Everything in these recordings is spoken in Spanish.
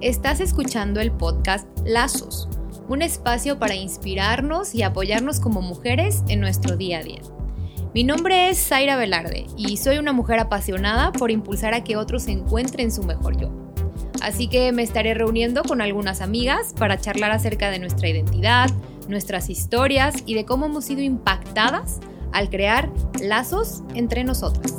Estás escuchando el podcast Lazos, un espacio para inspirarnos y apoyarnos como mujeres en nuestro día a día. Mi nombre es Zaira Velarde y soy una mujer apasionada por impulsar a que otros encuentren su mejor yo. Así que me estaré reuniendo con algunas amigas para charlar acerca de nuestra identidad, nuestras historias y de cómo hemos sido impactadas al crear lazos entre nosotras.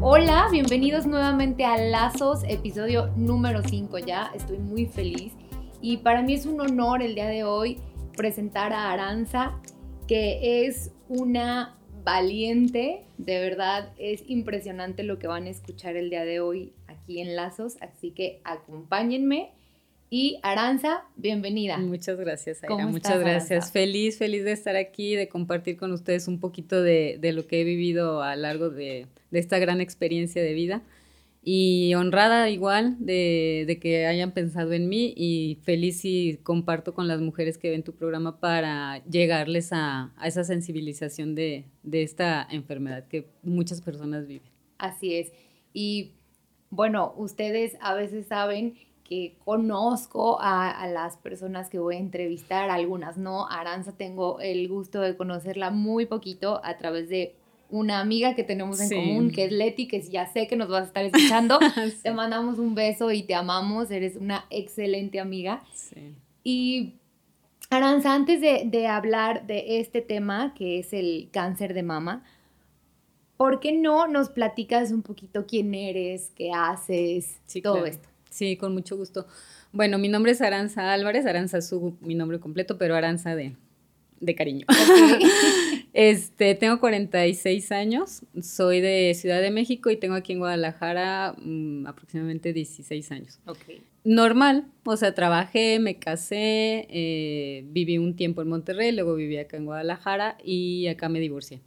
Hola, bienvenidos nuevamente a Lazos, episodio número 5 ya. Estoy muy feliz. Y para mí es un honor el día de hoy presentar a Aranza, que es una valiente, de verdad es impresionante lo que van a escuchar el día de hoy aquí en Lazos, así que acompáñenme y Aranza, bienvenida. Muchas gracias, Aira. Muchas gracias. Feliz, feliz de estar aquí, de compartir con ustedes un poquito de, lo que he vivido a lo largo de, esta gran experiencia de vida. Y honrada igual de, que hayan pensado en mí y feliz y comparto con las mujeres que ven tu programa para llegarles a, a esa sensibilización de, de esta enfermedad que muchas personas viven. Así es. Y bueno, ustedes a veces saben que conozco a, las personas que voy a entrevistar, algunas no. Aranza tengo el gusto de conocerla muy poquito a través de una amiga que tenemos en común, que es Leti, que ya sé que nos vas a estar escuchando. Te mandamos un beso y te amamos, eres una excelente amiga. Sí. Y Aranza, antes de, hablar de este tema, que es el cáncer de mama, ¿por qué no nos platicas un poquito quién eres, qué haces, todo esto? Sí, con mucho gusto. Bueno, mi nombre es Aranza Álvarez, Aranza es mi nombre completo, pero Aranza de, de cariño. este, tengo 46 años, soy de Ciudad de México y tengo aquí en Guadalajara mm, aproximadamente 16 años. Okay. Normal, o sea, trabajé, me casé, eh, viví un tiempo en Monterrey, luego viví acá en Guadalajara y acá me divorcié.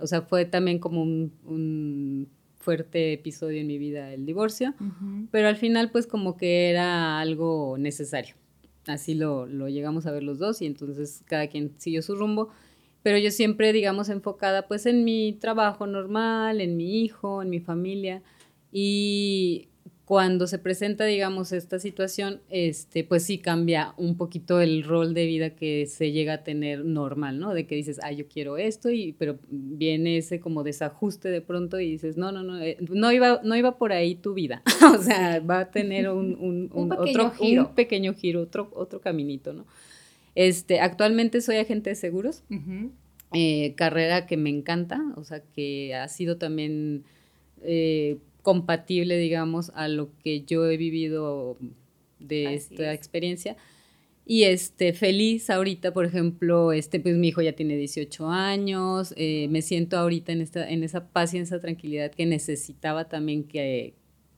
O sea, fue también como un fuerte episodio en mi vida el divorcio, pero al final pues como que era algo necesario. Así lo, lo llegamos a ver los dos y entonces cada quien siguió su rumbo, pero yo siempre digamos enfocada pues en mi trabajo normal, en mi hijo, en mi familia y cuando se presenta, digamos, esta situación, este, pues sí cambia un poquito el rol de vida que se llega a tener normal, ¿no? De que dices, ah, yo quiero esto, y, pero viene ese como desajuste de pronto y dices, no, no, no, eh, no, iba, no iba por ahí tu vida. o sea, va a tener un, un, otro giro. Un pequeño giro, otro, otro caminito, ¿no? Este, actualmente soy agente de seguros, eh, carrera que me encanta, o sea, que ha sido también... Eh, compatible, digamos, a lo que yo he vivido de esta experiencia. Y este, feliz ahorita, por ejemplo, este, pues mi hijo ya tiene 18 años, eh, me siento ahorita en, esta, en esa paz y en esa tranquilidad que necesitaba también que,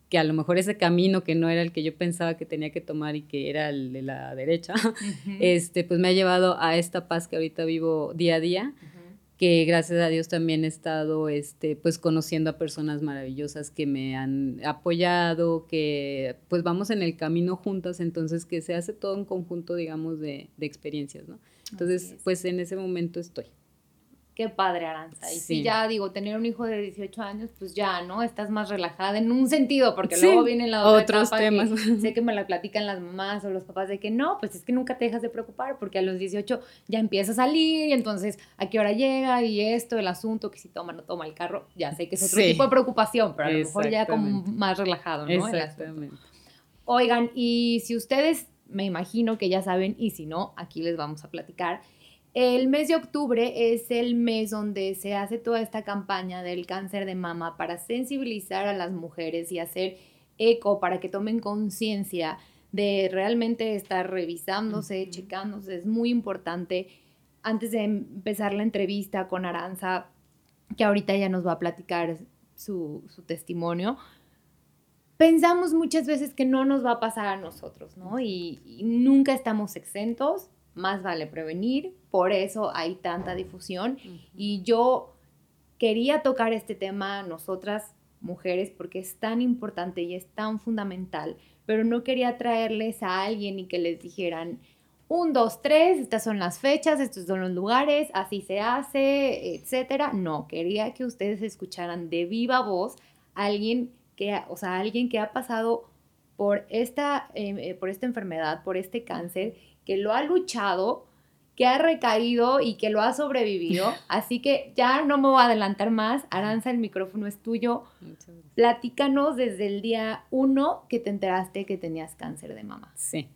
que a lo mejor ese camino que no era el que yo pensaba que tenía que tomar y que era el de la derecha, este, pues me ha llevado a esta paz que ahorita vivo día a día que gracias a Dios también he estado este, pues conociendo a personas maravillosas que me han apoyado, que pues vamos en el camino juntas, entonces que se hace todo un conjunto, digamos, de, de experiencias, ¿no? Entonces, pues en ese momento estoy. Qué padre, Aranza. Y si ya digo, tener un hijo de 18 años, pues ya, ¿no? Estás más relajada en un sentido, porque luego vienen la otros temas. sé que me la platican las mamás o los papás de que no, pues es que nunca te dejas de preocupar, porque a los 18 ya empieza a salir y entonces a qué hora llega y esto, el asunto, que si toma o no toma el carro, ya sé que es otro tipo de preocupación, pero a lo mejor ya como más relajado, ¿no? Exactamente. Oigan, y si ustedes, me imagino que ya saben, y si no, aquí les vamos a platicar el mes de octubre es el mes donde se hace toda esta campaña del cáncer de mama para sensibilizar a las mujeres y hacer eco para que tomen conciencia de realmente estar revisándose, checándose. Es muy importante. Antes de empezar la entrevista con Aranza, que ahorita ya nos va a platicar su, testimonio, pensamos muchas veces que no nos va a pasar a nosotros, ¿no? y nunca estamos exentos más vale prevenir, por eso hay tanta difusión. Y yo quería tocar este tema nosotras mujeres porque es tan importante y es tan fundamental, pero no quería traerles a alguien y que les dijeran, un, dos, tres, estas son las fechas, estos son los lugares, así se hace, etcétera. No, quería que ustedes escucharan de viva voz a alguien que, o sea, alguien que ha pasado por esta, em, eh, por esta enfermedad, por este cáncer, que lo ha luchado, que ha recaído y que lo ha sobrevivido. Así que ya no me voy a adelantar más. Aranza, el micrófono es tuyo. Platícanos desde el día uno que te enteraste que tenías cáncer de mama. Sí.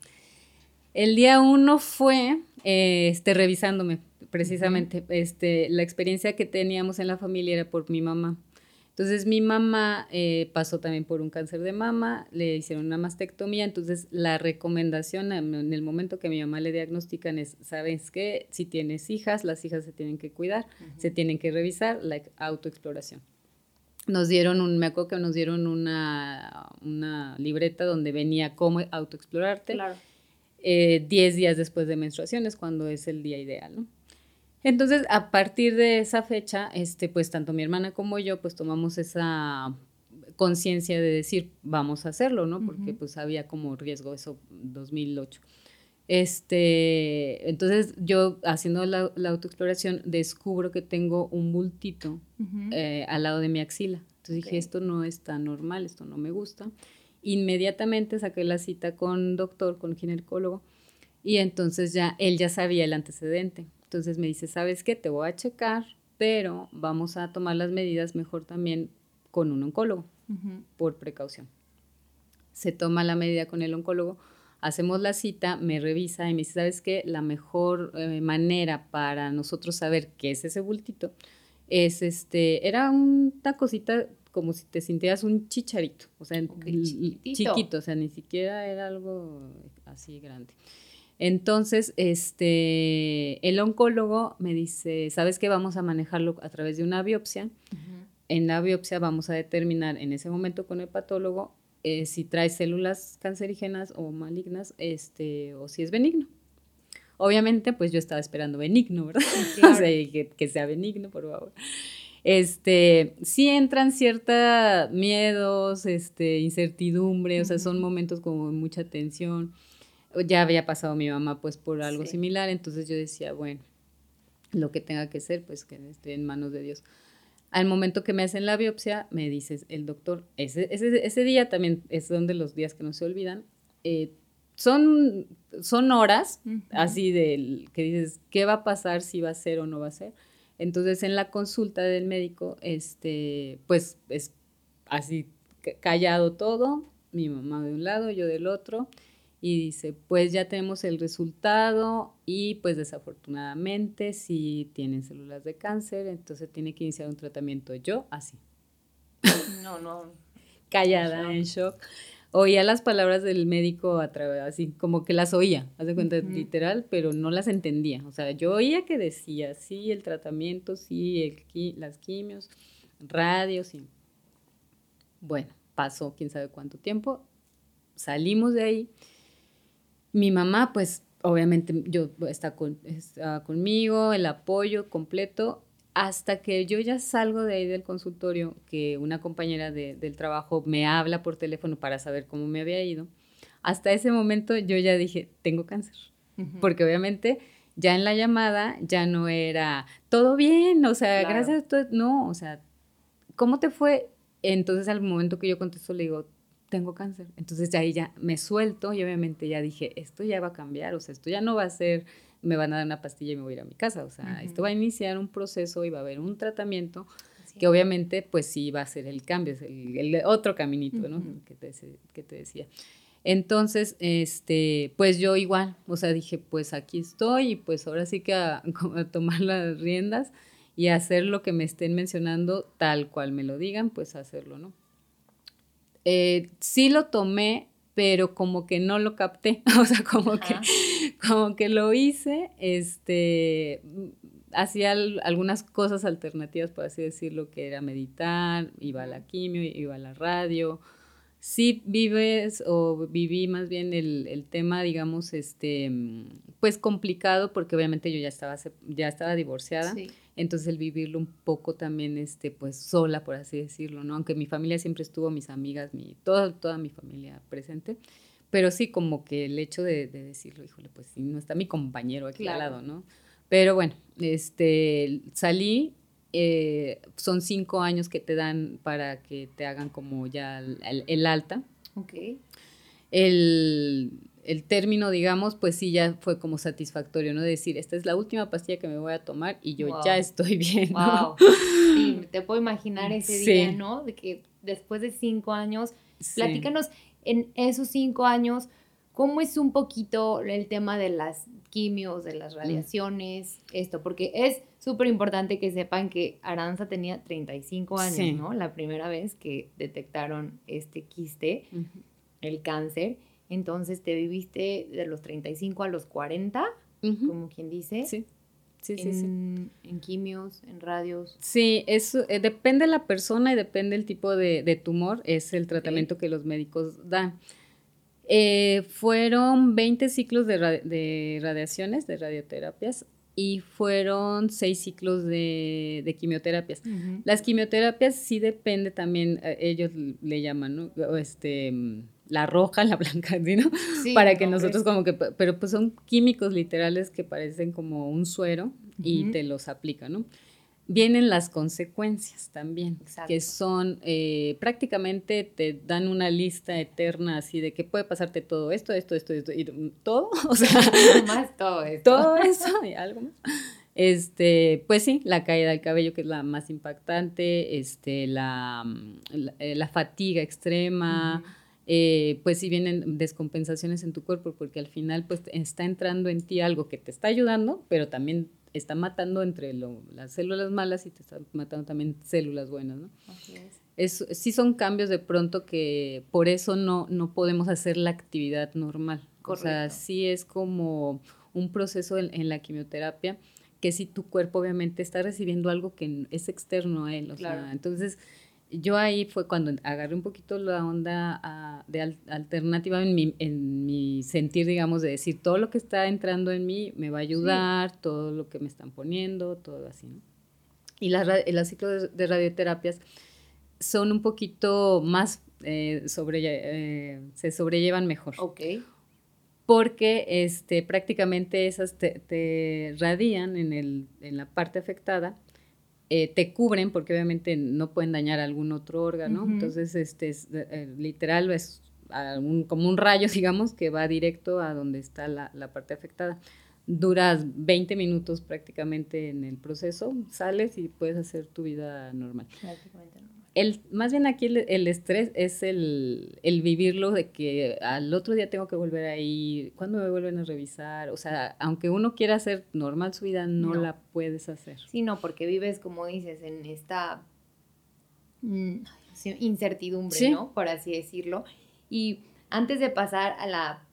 El día uno fue eh, este, revisándome, precisamente. este, la experiencia que teníamos en la familia era por mi mamá. Entonces mi mamá eh, pasó también por un cáncer de mama, le hicieron una mastectomía, entonces la recomendación en el momento que mi mamá le diagnostican es, ¿sabes qué? Si tienes hijas, las hijas se tienen que cuidar, se tienen que revisar, la autoexploración. Nos dieron un, me acuerdo que nos dieron una, una libreta donde venía cómo autoexplorarte. Claro. Eh, 10 días después de menstruaciones, cuando es el día ideal, ¿no? Entonces, a partir de esa fecha, este, pues tanto mi hermana como yo, pues tomamos esa conciencia de decir, vamos a hacerlo, ¿no? Porque pues había como riesgo eso 2008. Este, entonces yo haciendo la, autoexploración descubro que tengo un bultito eh, al lado de mi axila. Entonces dije, esto no está normal, esto no me gusta. Inmediatamente saqué la cita con doctor, con ginecólogo, y entonces ya él ya sabía el antecedente. Entonces me dice, ¿sabes qué? Te voy a checar, pero vamos a tomar las medidas mejor también con un oncólogo, por precaución. Se toma la medida con el oncólogo, hacemos la cita, me revisa y me dice, ¿sabes qué? La mejor eh, manera para nosotros saber qué es ese bultito es este, era una cosita como si te sintieras un chicharito, o sea, chiquito, o sea, ni siquiera era algo así grande. Entonces, este, el oncólogo me dice, ¿sabes qué? Vamos a manejarlo a través de una biopsia. En la biopsia vamos a determinar en ese momento con el patólogo eh, si trae células cancerígenas o malignas, este, o si es benigno. Obviamente, pues yo estaba esperando benigno, ¿verdad? o sea, que, sea benigno, por favor. Este, sí entran ciertos miedos, este, incertidumbre, o sea, son momentos como mucha tensión ya había pasado mi mamá pues por algo similar, entonces yo decía, bueno, lo que tenga que ser, pues que esté en manos de Dios. Al momento que me hacen la biopsia, me dices, el doctor, ese, ese, día también es donde los días que no se olvidan, eh, son, son horas así de que dices, ¿qué va a pasar si va a ser o no va a ser? Entonces en la consulta del médico, este, pues es así callado todo, mi mamá de un lado, yo del otro, y dice, pues ya tenemos el resultado y pues desafortunadamente si tienen células de cáncer, entonces tiene que iniciar un tratamiento. Yo así. No, no. Callada, en shock. Oía las palabras del médico a través, así como que las oía, haz de cuenta, literal, pero no las entendía. O sea, yo oía que decía, sí, el tratamiento, sí, el, las quimios, radios, sí. Bueno, pasó quién sabe cuánto tiempo, salimos de ahí mi mamá, pues obviamente yo está, con, conmigo, el apoyo completo, hasta que yo ya salgo de ahí del consultorio, que una compañera del trabajo me habla por teléfono para saber cómo me había ido. Hasta ese momento yo ya dije, tengo cáncer, porque obviamente ya en la llamada ya no era todo bien, o sea, gracias a todo, no, o sea, ¿cómo te fue? Entonces al momento que yo contesto le digo, tengo cáncer. Entonces ya ahí ya me suelto y obviamente ya dije, esto ya va a cambiar, o sea, esto ya no va a ser, me van a dar una pastilla y me voy a ir a mi casa, o sea, esto va a iniciar un proceso y va a haber un tratamiento que obviamente pues sí va a ser el cambio, es el, otro caminito, ¿no? que, te, que te decía. Entonces, este, pues yo igual, o sea, dije, pues aquí estoy y pues ahora sí que a, a tomar las riendas y hacer lo que me estén mencionando tal cual me lo digan, pues hacerlo, ¿no? Eh, sí lo tomé, pero como que no lo capté, o sea, como que, como que lo hice, este, hacía algunas cosas alternativas, por así decirlo, que era meditar, iba a la quimio, iba a la radio. Sí vives o viví más bien el, el tema, digamos, este, pues complicado, porque obviamente yo ya estaba, ya estaba divorciada. Sí entonces el vivirlo un poco también, este, pues sola, por así decirlo, ¿no? Aunque mi familia siempre estuvo, mis amigas, mi, toda, toda mi familia presente, pero sí como que el hecho de, decirlo, híjole, pues sí, no está mi compañero aquí al lado, ¿no? Pero bueno, este, salí, eh, son cinco años que te dan para que te hagan como ya el, el alta. Ok. el, el término, digamos, pues sí ya fue como satisfactorio, ¿no? Decir, esta es la última pastilla que me voy a tomar y yo ya estoy bien. ¿no? Wow. Sí, te puedo imaginar ese día, ¿no? De que después de cinco años, platícanos en esos cinco años, ¿cómo es un poquito el tema de las quimios, de las mm. radiaciones, esto? Porque es súper importante que sepan que Aranza tenía 35 años, ¿no? La primera vez que detectaron este quiste, el cáncer. Entonces te viviste de los 35 a los 40, como quien dice. Sí. Sí, sí, sí. En quimios, en radios. Sí, eso eh, depende de la persona y depende del tipo de, tumor, es el tratamiento que los médicos dan. Eh, fueron 20 ciclos de, de, radiaciones, de radioterapias, y fueron 6 ciclos de, quimioterapias. Las quimioterapias sí depende también, eh, ellos le llaman, ¿no? Este, la roja, la blanca, ¿no? Para que nosotros como que, pero pues son químicos literales que parecen como un suero y te los aplican, ¿no? Vienen las consecuencias también, que son eh, prácticamente te dan una lista eterna así de que puede pasarte todo esto, esto, esto, esto, y todo, o sea, más todo esto. Todo eso y algo más. Este, pues sí, la caída del cabello, que es la más impactante, este, la, la, eh, fatiga extrema, eh, pues si vienen descompensaciones en tu cuerpo, porque al final pues está entrando en ti algo que te está ayudando, pero también está matando entre las células malas y te está matando también células buenas, ¿no? es. sí son cambios de pronto que por eso no, no podemos hacer la actividad normal. O sea, sí es como un proceso en, la quimioterapia que si tu cuerpo obviamente está recibiendo algo que es externo a él, o sea, entonces yo ahí fue cuando agarré un poquito la onda ah, de alternativa en mi, en mi sentir, digamos, de decir, todo lo que está entrando en mí me va a ayudar, todo lo que me están poniendo, todo así, ¿no? Y las, los ciclos de radioterapias son un poquito más, eh, sobre, eh, se sobrellevan mejor. Ok. Porque este, prácticamente esas te, te radian en, el, en la parte afectada eh, te cubren porque obviamente no pueden dañar algún otro órgano. Entonces, este es, eh, literal es como un rayo, digamos, que va directo a donde está la, parte afectada. Duras 20 minutos prácticamente en el proceso, sales y puedes hacer tu vida normal. Prácticamente normal. El, más bien aquí el, estrés es el, vivirlo de que al otro día tengo que volver ahí, ¿cuándo me vuelven a revisar? O sea, aunque uno quiera hacer normal su vida, no, la puedes hacer. Sí, no, porque vives, como dices, en esta mm, incertidumbre, ¿no? Por así decirlo. Y antes de pasar a la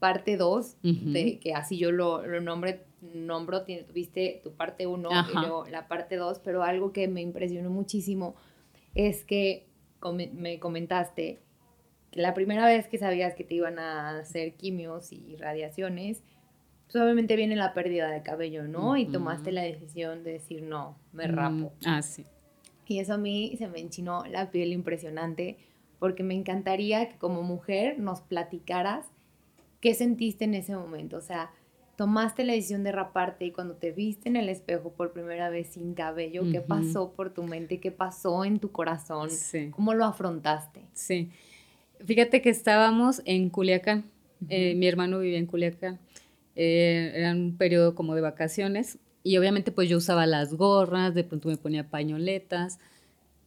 parte 2, de que así yo lo, lo nombre, nombro, tuviste tu parte 1 y la parte 2, pero algo que me impresionó muchísimo es que me comentaste que la primera vez que sabías que te iban a hacer quimios y radiaciones, pues obviamente viene la pérdida de cabello, ¿no? Y tomaste la decisión de decir, no, me mm, rapo. ah, sí. Y eso a mí se me enchinó la piel impresionante, porque me encantaría que como mujer nos platicaras qué sentiste en ese momento. O sea, tomaste la decisión de raparte y cuando te viste en el espejo por primera vez sin cabello, ¿qué pasó por tu mente? ¿Qué pasó en tu corazón? ¿Cómo lo afrontaste? Sí. Fíjate que estábamos en Culiacán. Eh, mi hermano vivía en Culiacán. Eh, era un periodo como de vacaciones y obviamente pues yo usaba las gorras, de pronto me ponía pañoletas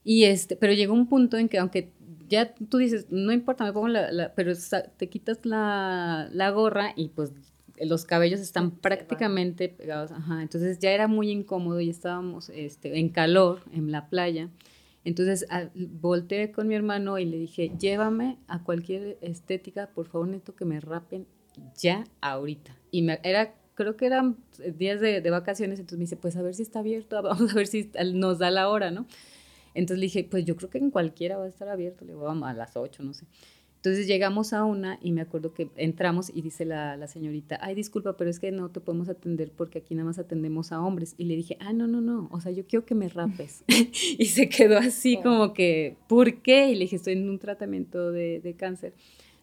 y este, pero llegó un punto en que aunque ya tú dices, no importa, me pongo la, pero te quitas la, la gorra y pues los cabellos están prácticamente pegados, ajá, entonces ya era muy incómodo y estábamos este, en calor en la playa. Entonces volteé con mi hermano y le dije, llévame a cualquier estética, por favor, necesito que me rapen ya ahorita. Y me, era, creo que eran días de, de, vacaciones, entonces me dice, pues a ver si está abierto, vamos a ver si nos da la hora, ¿no? Entonces le dije, pues yo creo que en cualquiera va a estar abierto, le digo, vamos a las 8, no sé. Entonces llegamos a una y me acuerdo que entramos y dice la, la, señorita, ay, disculpa, pero es que no te podemos atender porque aquí nada más atendemos a hombres. Y le dije, ah, no, no, no, o sea, yo quiero que me rapes. y se quedó así como que, ¿por qué? Y le dije, estoy en un tratamiento de, de cáncer.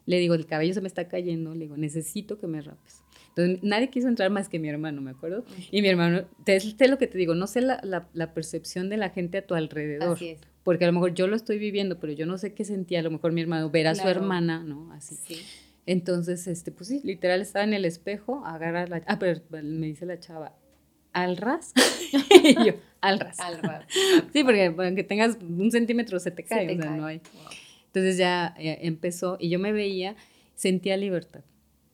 Le digo, el cabello se me está cayendo, le digo, necesito que me rapes. Entonces, nadie quiso entrar más que mi hermano, me acuerdo. Y mi hermano, te, te lo que te digo, no sé la, la, la percepción de la gente a tu alrededor. Así es porque a lo mejor yo lo estoy viviendo, pero yo no sé qué sentía a lo mejor mi hermano ver a su hermana, ¿no? Así. Entonces, este, pues sí, literal estaba en el espejo, agarra la... Ah, pero me dice la chava, ¿al ras? y yo, al ras. Al ras. sí, porque aunque tengas un centímetro se te cae, o sea, no hay. Entonces ya eh, empezó y yo me veía, sentía libertad,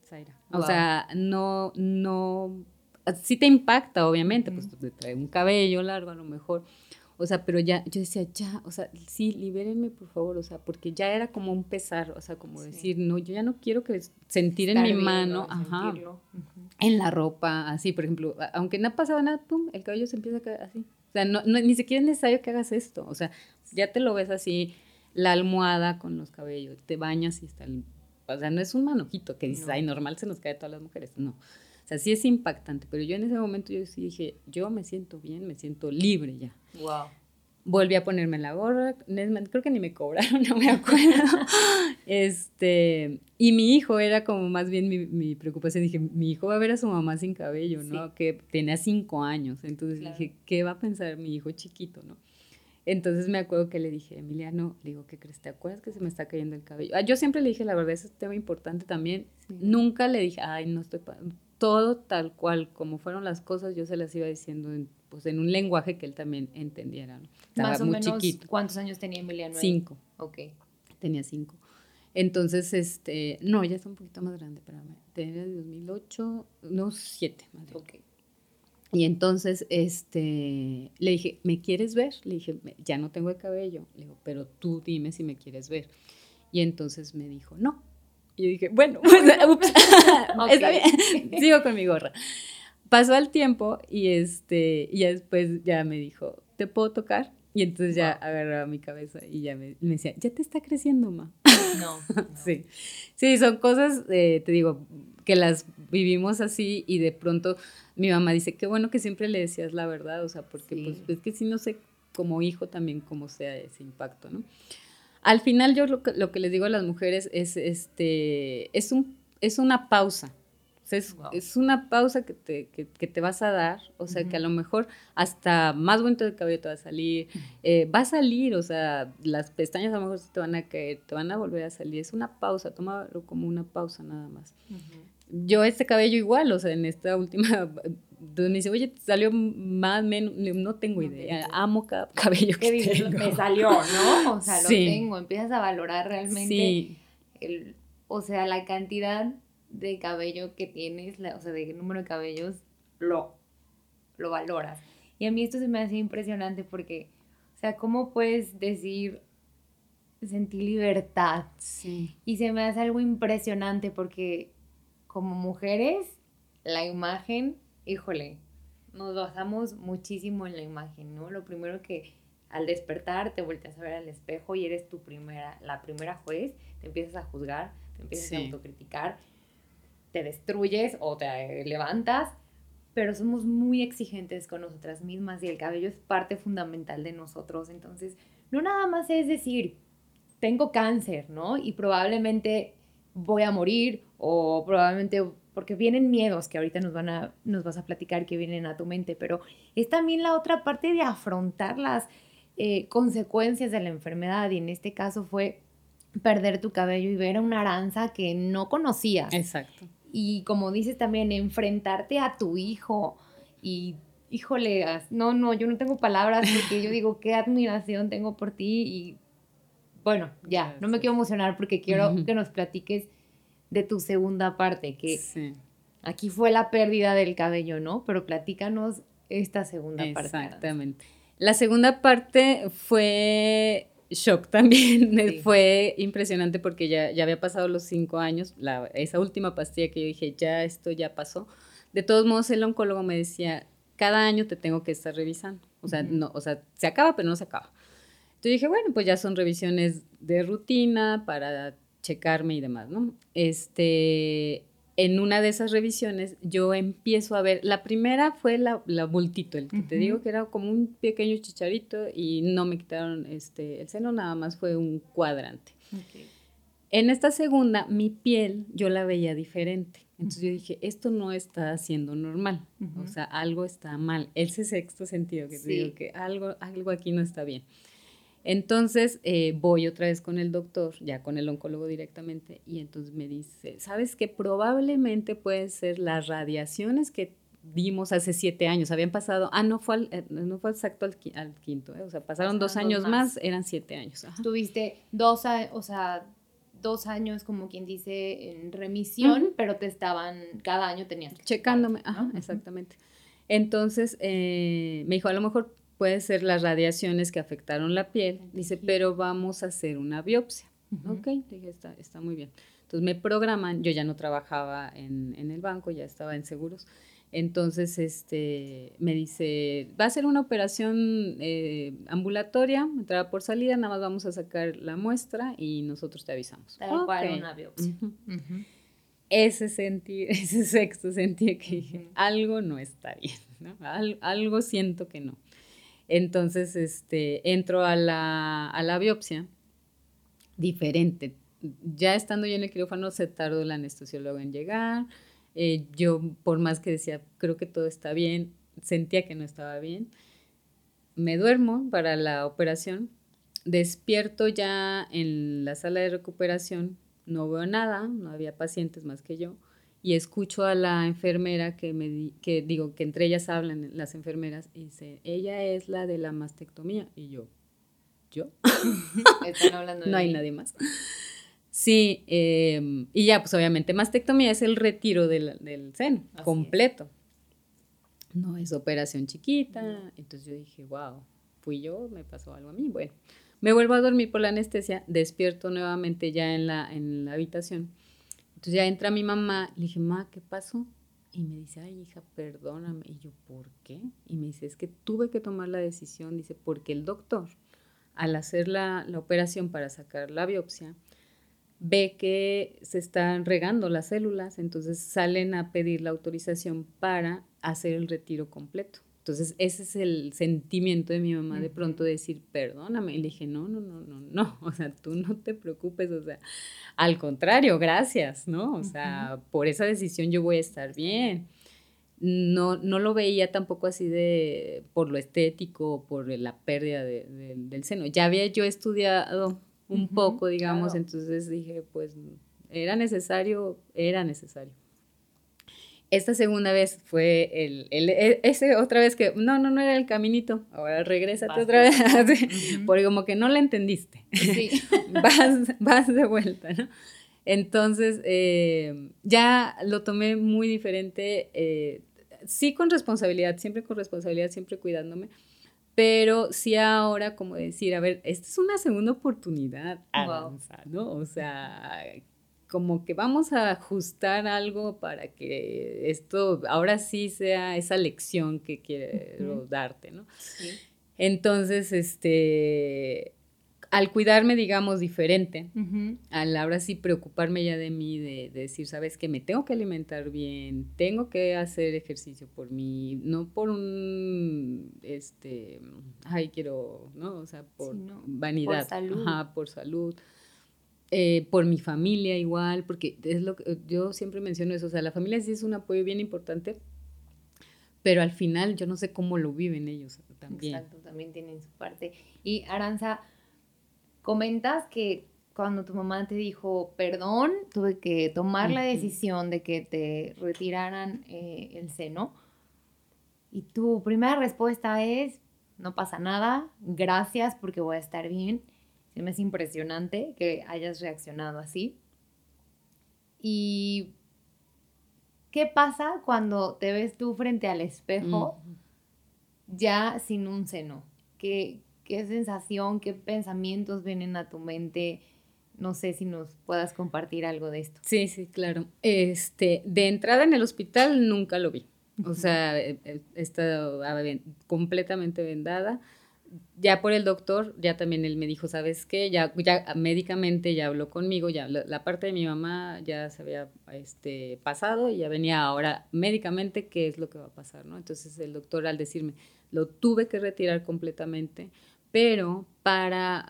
Zaira. O sea, no, no, sí te impacta, obviamente, pues te trae un cabello largo a lo mejor, o sea, pero ya, yo decía, ya, o sea, sí, libérenme, por favor, o sea, porque ya era como un pesar, o sea, como decir, no, yo ya no quiero que sentir en mi mano, ajá, en la ropa, así, por ejemplo, aunque no pasaba nada, pum, el cabello se empieza a caer así. O sea, no, ni siquiera es necesario que hagas esto, o sea, ya te lo ves así, la almohada con los cabellos, te bañas y está, o sea, no es un manojito que dices, ay, normal se nos cae a todas las mujeres, no. O sea, sí es impactante, pero yo en ese momento yo sí dije, yo me siento bien, me siento libre ya. Wow. Volví a ponerme la gorra, creo que ni me cobraron, no me acuerdo. este, y mi hijo era como más bien mi, mi, preocupación. Dije, mi hijo va a ver a su mamá sin cabello, ¿no? Que tenía cinco años. Entonces dije, ¿qué va a pensar mi hijo chiquito, no? Entonces me acuerdo que le dije, Emiliano, le digo, ¿qué crees? ¿Te acuerdas que se me está cayendo el cabello? Ah, yo siempre le dije, la verdad, ese es un tema importante también. Nunca le dije, ay, no estoy, todo tal cual como fueron las cosas, yo se las iba diciendo en, pues, en un lenguaje que él también entendiera. Más o menos, ¿cuántos años tenía Emiliano? Cinco. Ok. Tenía cinco. Entonces, este, no, ya está un poquito más grande, para mí. Tenía de 2008, no, siete. Madre. Ok. Y entonces, este, le dije, ¿me quieres ver? Le dije, ya no tengo el cabello. Le digo, pero tú dime si me quieres ver. Y entonces me dijo, no. Y yo dije, bueno, pues, ups, está bien, sigo con mi gorra. Pasó el tiempo y, este, y ya después ya me dijo, ¿te puedo tocar? Y entonces ya agarraba mi cabeza y ya me, decía, ya te está creciendo, ma. No. sí. Sí, son cosas, eh, te digo, que las vivimos así y de pronto mi mamá dice, qué bueno que siempre le decías la verdad, o sea, porque pues es que si no sé como hijo también cómo sea ese impacto, ¿no? Al final yo lo que, lo que les digo a las mujeres es, este, es, un, es una pausa. es, una pausa que te, que, te, vas a dar, o sea, que a lo mejor hasta más bonito del cabello te va a salir, eh, va a salir, o sea, las pestañas a lo mejor te van a caer, te van a volver a salir, es una pausa, tómalo como una pausa nada más. Yo este cabello igual, o sea, en esta última entonces me dice, oye, salió más, menos, no tengo idea, amo cada cabello que tengo. Me salió, ¿no? O sea, lo tengo, empiezas a valorar realmente, el, o sea, la cantidad de cabello que tienes, o sea, de número de cabellos, lo, lo valoras. Y a mí esto se me hace impresionante porque, o sea, ¿cómo puedes decir, sentí libertad? Sí. Y se me hace algo impresionante porque como mujeres, la imagen híjole, nos basamos muchísimo en la imagen, ¿no? Lo primero que al despertar te volteas a ver al espejo y eres tu primera, la primera juez, te empiezas a juzgar, te empiezas a autocriticar, te destruyes o te levantas, pero somos muy exigentes con nosotras mismas y el cabello es parte fundamental de nosotros, entonces no nada más es decir, tengo cáncer, ¿no? Y probablemente voy a morir o probablemente porque vienen miedos que ahorita nos, van a, nos vas a platicar que vienen a tu mente, pero es también la otra parte de afrontar las eh, consecuencias de la enfermedad y en este caso fue perder tu cabello y ver a una aranza que no conocías. Exacto. Y como dices también, enfrentarte a tu hijo y, híjole, no, no, yo no tengo palabras porque yo digo, qué admiración tengo por ti y bueno, ya, no me quiero emocionar porque quiero que nos platiques de tu segunda parte, que aquí fue la pérdida del cabello, ¿no? Pero platícanos esta segunda parte. Exactamente. La segunda parte fue shock también, fue impresionante porque ya, ya había pasado los cinco años, la, esa última pastilla que yo dije, ya esto ya pasó. De todos modos, el oncólogo me decía, cada año te tengo que estar revisando. O sea, no, o sea, se acaba, pero no se acaba. Entonces dije, bueno, pues ya son revisiones de rutina para checarme y demás, ¿no? Este, en una de esas revisiones yo empiezo a ver, la primera fue la, la bultito, el que te digo que era como un pequeño chicharito y no me quitaron este, el seno, nada más fue un cuadrante. En esta segunda, mi piel yo la veía diferente. Entonces yo dije, esto no está siendo normal, o sea, algo está mal. Ese sexto sentido que te digo que algo, algo aquí no está bien. Entonces eh, voy otra vez con el doctor, ya con el oncólogo directamente, y entonces me dice, ¿sabes que probablemente pueden ser las radiaciones que dimos hace siete años? Habían pasado, ah, no fue, eh, no fue exacto al, quinto, eh, o sea, pasaron, dos años más. eran siete años. Tuviste dos, o sea, dos años, como quien dice, en remisión, pero te estaban, cada año tenían. Checándome, ajá, exactamente. Entonces, me dijo, a lo mejor puede ser las radiaciones que afectaron la piel. Dice, pero vamos a hacer una biopsia. Ok, dije, está, está muy bien. Entonces me programan, yo ya no trabajaba en, en el banco, ya estaba en seguros. Entonces, este, me dice, va a ser una operación eh, ambulatoria, entrada por salida, nada más vamos a sacar la muestra y nosotros te avisamos. Tal cual una biopsia. Ese sentir, ese sexto sentí que dije, algo no está bien, ¿no? algo siento que no. Entonces, este, entro a la, a la biopsia diferente. Ya estando yo en el quirófano, se tardó el anestesiólogo en llegar. Eh, yo, por más que decía, creo que todo está bien, sentía que no estaba bien. Me duermo para la operación. Despierto ya en la sala de recuperación. No veo nada, no había pacientes más que yo y escucho a la enfermera que me que digo que entre ellas hablan las enfermeras y dice ella es la de la mastectomía y yo yo están hablando de no hay nadie más. Sí em, y ya pues obviamente mastectomía es el retiro del, del seno completo. No es operación chiquita. Entonces yo dije wow fui yo me pasó algo a mí bueno me vuelvo a dormir por la anestesia despierto nuevamente ya en la en la habitación entonces ya entra mi mamá, le dije, ma, ¿qué pasó? Y me dice, ay, hija, perdóname. Y yo, ¿por qué? Y me dice, es que tuve que tomar la decisión, dice, porque el doctor, al hacer la, la operación para sacar la biopsia, ve que se están regando las células, entonces salen a pedir la autorización para hacer el retiro completo. Entonces, ese es el sentimiento de mi mamá de pronto decir, perdóname. Y le dije, no, no, no, no, no, o sea, tú no te preocupes, o sea, al contrario, gracias, ¿no? O sea, por esa decisión yo voy a estar bien. No, no lo veía tampoco así de por lo estético, por la pérdida del seno. Ya había yo estudiado un poco, digamos, entonces dije, pues, era necesario, era necesario esta segunda vez fue el, el, e, ese otra vez que, no, no, no era el caminito, ahora regrésate otra vez, porque como que no la entendiste. Sí. vas, vas de vuelta, ¿no? Entonces, eh, ya lo tomé muy diferente, eh, sí con responsabilidad, siempre con responsabilidad, siempre cuidándome, pero sí ahora como decir, a ver, esta es una segunda oportunidad, ¿no? O sea, como que vamos a ajustar algo para que esto ahora sí sea esa lección que quiero darte, ¿no? Sí. Entonces, este, al cuidarme, digamos, diferente, al ahora sí preocuparme ya de mí, de, decir, sabes que me tengo que alimentar bien, tengo que hacer ejercicio por mí, no por un, este, ay, quiero, ¿no? O sea, por vanidad. Por salud. Ajá, por salud. Eh, por mi familia igual, porque es lo que yo siempre menciono eso, o sea, la familia sí es un apoyo bien importante, pero al final yo no sé cómo lo viven ellos también. Exacto, también tienen su parte. Y Aranza, comentas que cuando tu mamá te dijo perdón, tuve que tomar la decisión de que te retiraran eh, el seno. Y tu primera respuesta es, no pasa nada, gracias porque voy a estar bien. Se me es impresionante que hayas reaccionado así. ¿Y qué pasa cuando te ves tú frente al espejo ya sin un seno? ¿Qué, ¿Qué sensación, qué pensamientos vienen a tu mente? No sé si nos puedas compartir algo de esto. Sí, sí, claro. Este, de entrada en el hospital nunca lo vi. O sea, he estado completamente vendada ya por el doctor, ya también él me dijo, ¿sabes qué? Ya, ya médicamente ya habló conmigo, ya la, parte de mi mamá ya se había este, pasado y ya venía ahora médicamente qué es lo que va a pasar, ¿no? Entonces el doctor al decirme, lo tuve que retirar completamente, pero para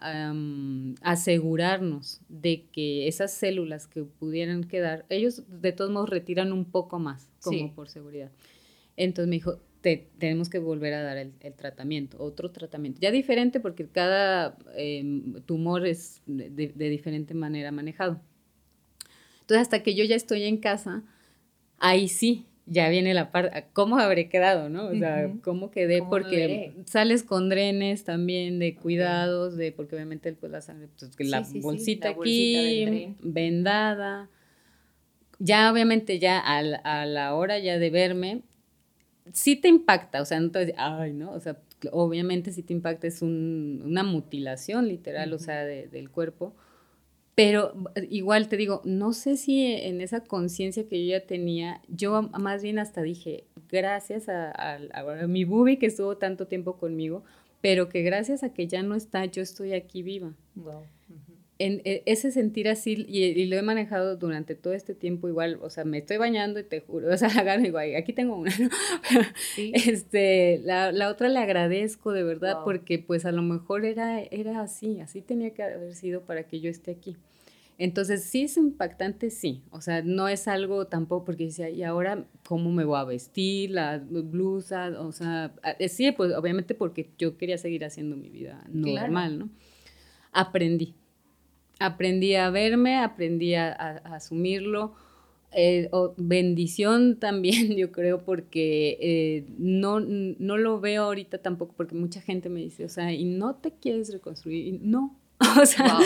asegurarnos de que esas células que pudieran quedar, ellos de todos modos retiran un poco más, como por seguridad. Entonces me dijo, tenemos que volver a dar el, tratamiento, otro tratamiento. Ya diferente porque cada em, tumor es de, diferente manera manejado. Entonces, hasta que yo ya estoy en casa, ahí sí, ya viene la parte, ¿cómo habré quedado, no? O sea, ¿cómo quedé? porque sales con drenes también de cuidados, de, porque obviamente pues la sangre, pues, la, bolsita aquí, vendada. Ya obviamente ya a la hora ya de verme, sí te impacta, o sea, no te ay, ¿no? O sea, obviamente sí te impacta, es una mutilación literal, o sea, del cuerpo. Pero igual te digo, no sé si en esa conciencia que yo ya tenía, yo más bien hasta dije, gracias a, mi bubi que estuvo tanto tiempo conmigo, pero que gracias a que ya no está, yo estoy aquí viva. Wow en, e, ese sentir así, y, lo he manejado durante todo este tiempo igual, o sea, me estoy bañando y te juro, o sea, agarro igual, aquí tengo una, este, la, la, otra le agradezco de verdad porque pues a lo mejor era, era así, así tenía que haber sido para que yo esté aquí. Entonces, sí es impactante, sí. O sea, no es algo tampoco porque decía, ¿y ahora cómo me voy a vestir? La blusa, o sea, sí, pues obviamente porque yo quería seguir haciendo mi vida normal, ¿no? Aprendí, aprendí a verme, aprendí a, asumirlo. Eh, bendición también, yo creo, porque eh, no, no lo veo ahorita tampoco, porque mucha gente me dice, o sea, ¿y no te quieres reconstruir? No, o sea,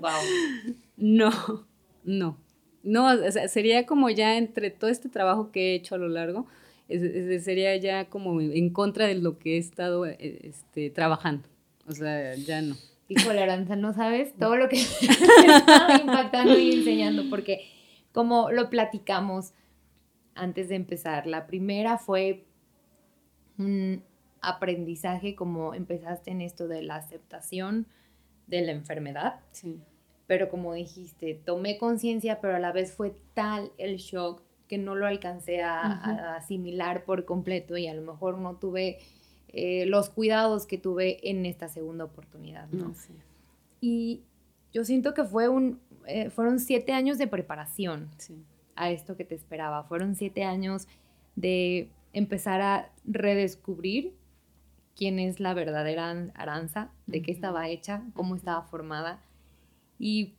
no, no, no, o sea, sería como ya entre todo este trabajo que he hecho a lo largo, sería ya como en contra de lo que he estado eh, este, trabajando, o sea, ya no. Híjole, Aranza, no sabes todo lo que está impactando y enseñando, porque como lo platicamos antes de empezar, la primera fue un aprendizaje, como empezaste en esto de la aceptación de la enfermedad. Sí. Pero como dijiste, tomé conciencia, pero a la vez fue tal el shock que no lo alcancé a asimilar por completo y a lo mejor no tuve eh, los cuidados que tuve en esta segunda oportunidad, ¿no? Y yo siento que fue un, eh, fueron siete años de preparación a esto que te esperaba. Fueron siete años de empezar a redescubrir quién es la verdadera Aranza, de qué estaba hecha, cómo estaba formada. Y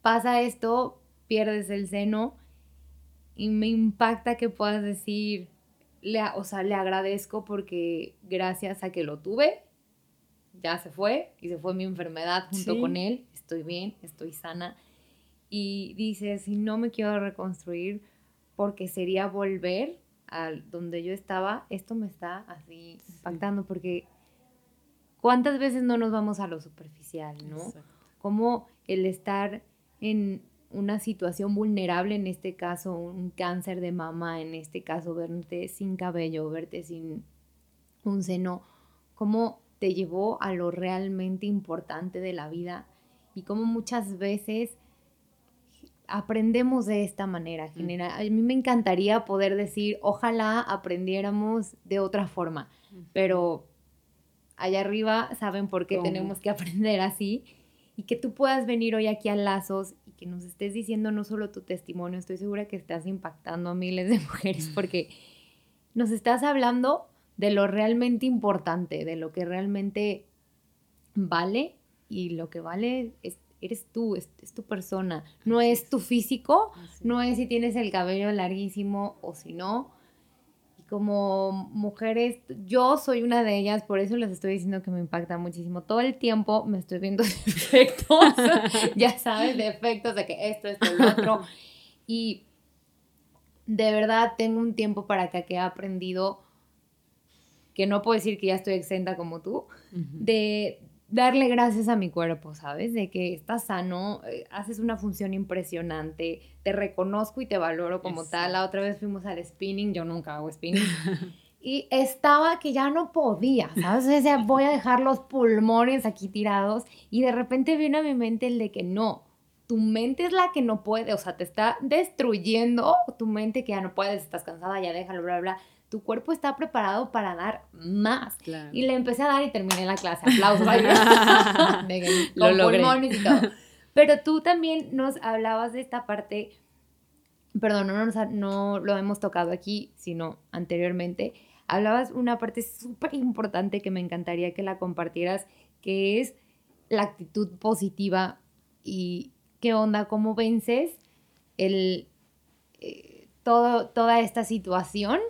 pasa esto, pierdes el seno y me impacta que puedas decir, le, o sea, le agradezco porque gracias a que lo tuve, ya se fue y se fue mi enfermedad junto con él, estoy bien, estoy sana. Y dice, si no me quiero reconstruir porque sería volver a donde yo estaba, esto me está así impactando porque cuántas veces no nos vamos a lo superficial, ¿no? Como el estar en una situación vulnerable, en este caso un cáncer de mama, en este caso verte sin cabello, verte sin un seno, cómo te llevó a lo realmente importante de la vida y cómo muchas veces aprendemos de esta manera. General, a mí me encantaría poder decir, ojalá aprendiéramos de otra forma, pero allá arriba saben por qué tenemos que aprender así y que tú puedas venir hoy aquí a Lazos que nos estés diciendo no solo tu testimonio, estoy segura que estás impactando a miles de mujeres porque nos estás hablando de lo realmente importante, de lo que realmente vale y lo que vale es, eres tú, es, es tu persona, no es tu físico, no es si tienes el cabello larguísimo o si no, como mujeres, yo soy una de ellas, por eso les estoy diciendo que me impacta muchísimo. Todo el tiempo me estoy viendo defectos, ya sabes, defectos de que esto, esto, lo otro. Y de verdad tengo un tiempo para acá que he aprendido, que no puedo decir que ya estoy exenta como tú, de darle gracias a mi cuerpo, ¿sabes? De que estás sano, eh, haces una función impresionante, te reconozco y te valoro como tal. La otra vez fuimos al spinning, yo nunca hago spinning. y estaba que ya no podía, ¿sabes? O sea, voy a dejar los pulmones aquí tirados y de repente viene a mi mente el de que no, tu mente es la que no puede, o sea, te está destruyendo tu mente que ya no puedes, estás cansada, ya déjalo, bla, bla tu cuerpo está preparado para dar más. Y le empecé a dar y terminé la clase. Aplausos. Lo logré. y todo. Pero tú también nos hablabas de esta parte perdón, no, no lo hemos tocado aquí, sino anteriormente, hablabas una parte súper importante que me encantaría que la compartieras, que es la actitud positiva y qué onda, cómo vences el, eh, todo, toda esta situación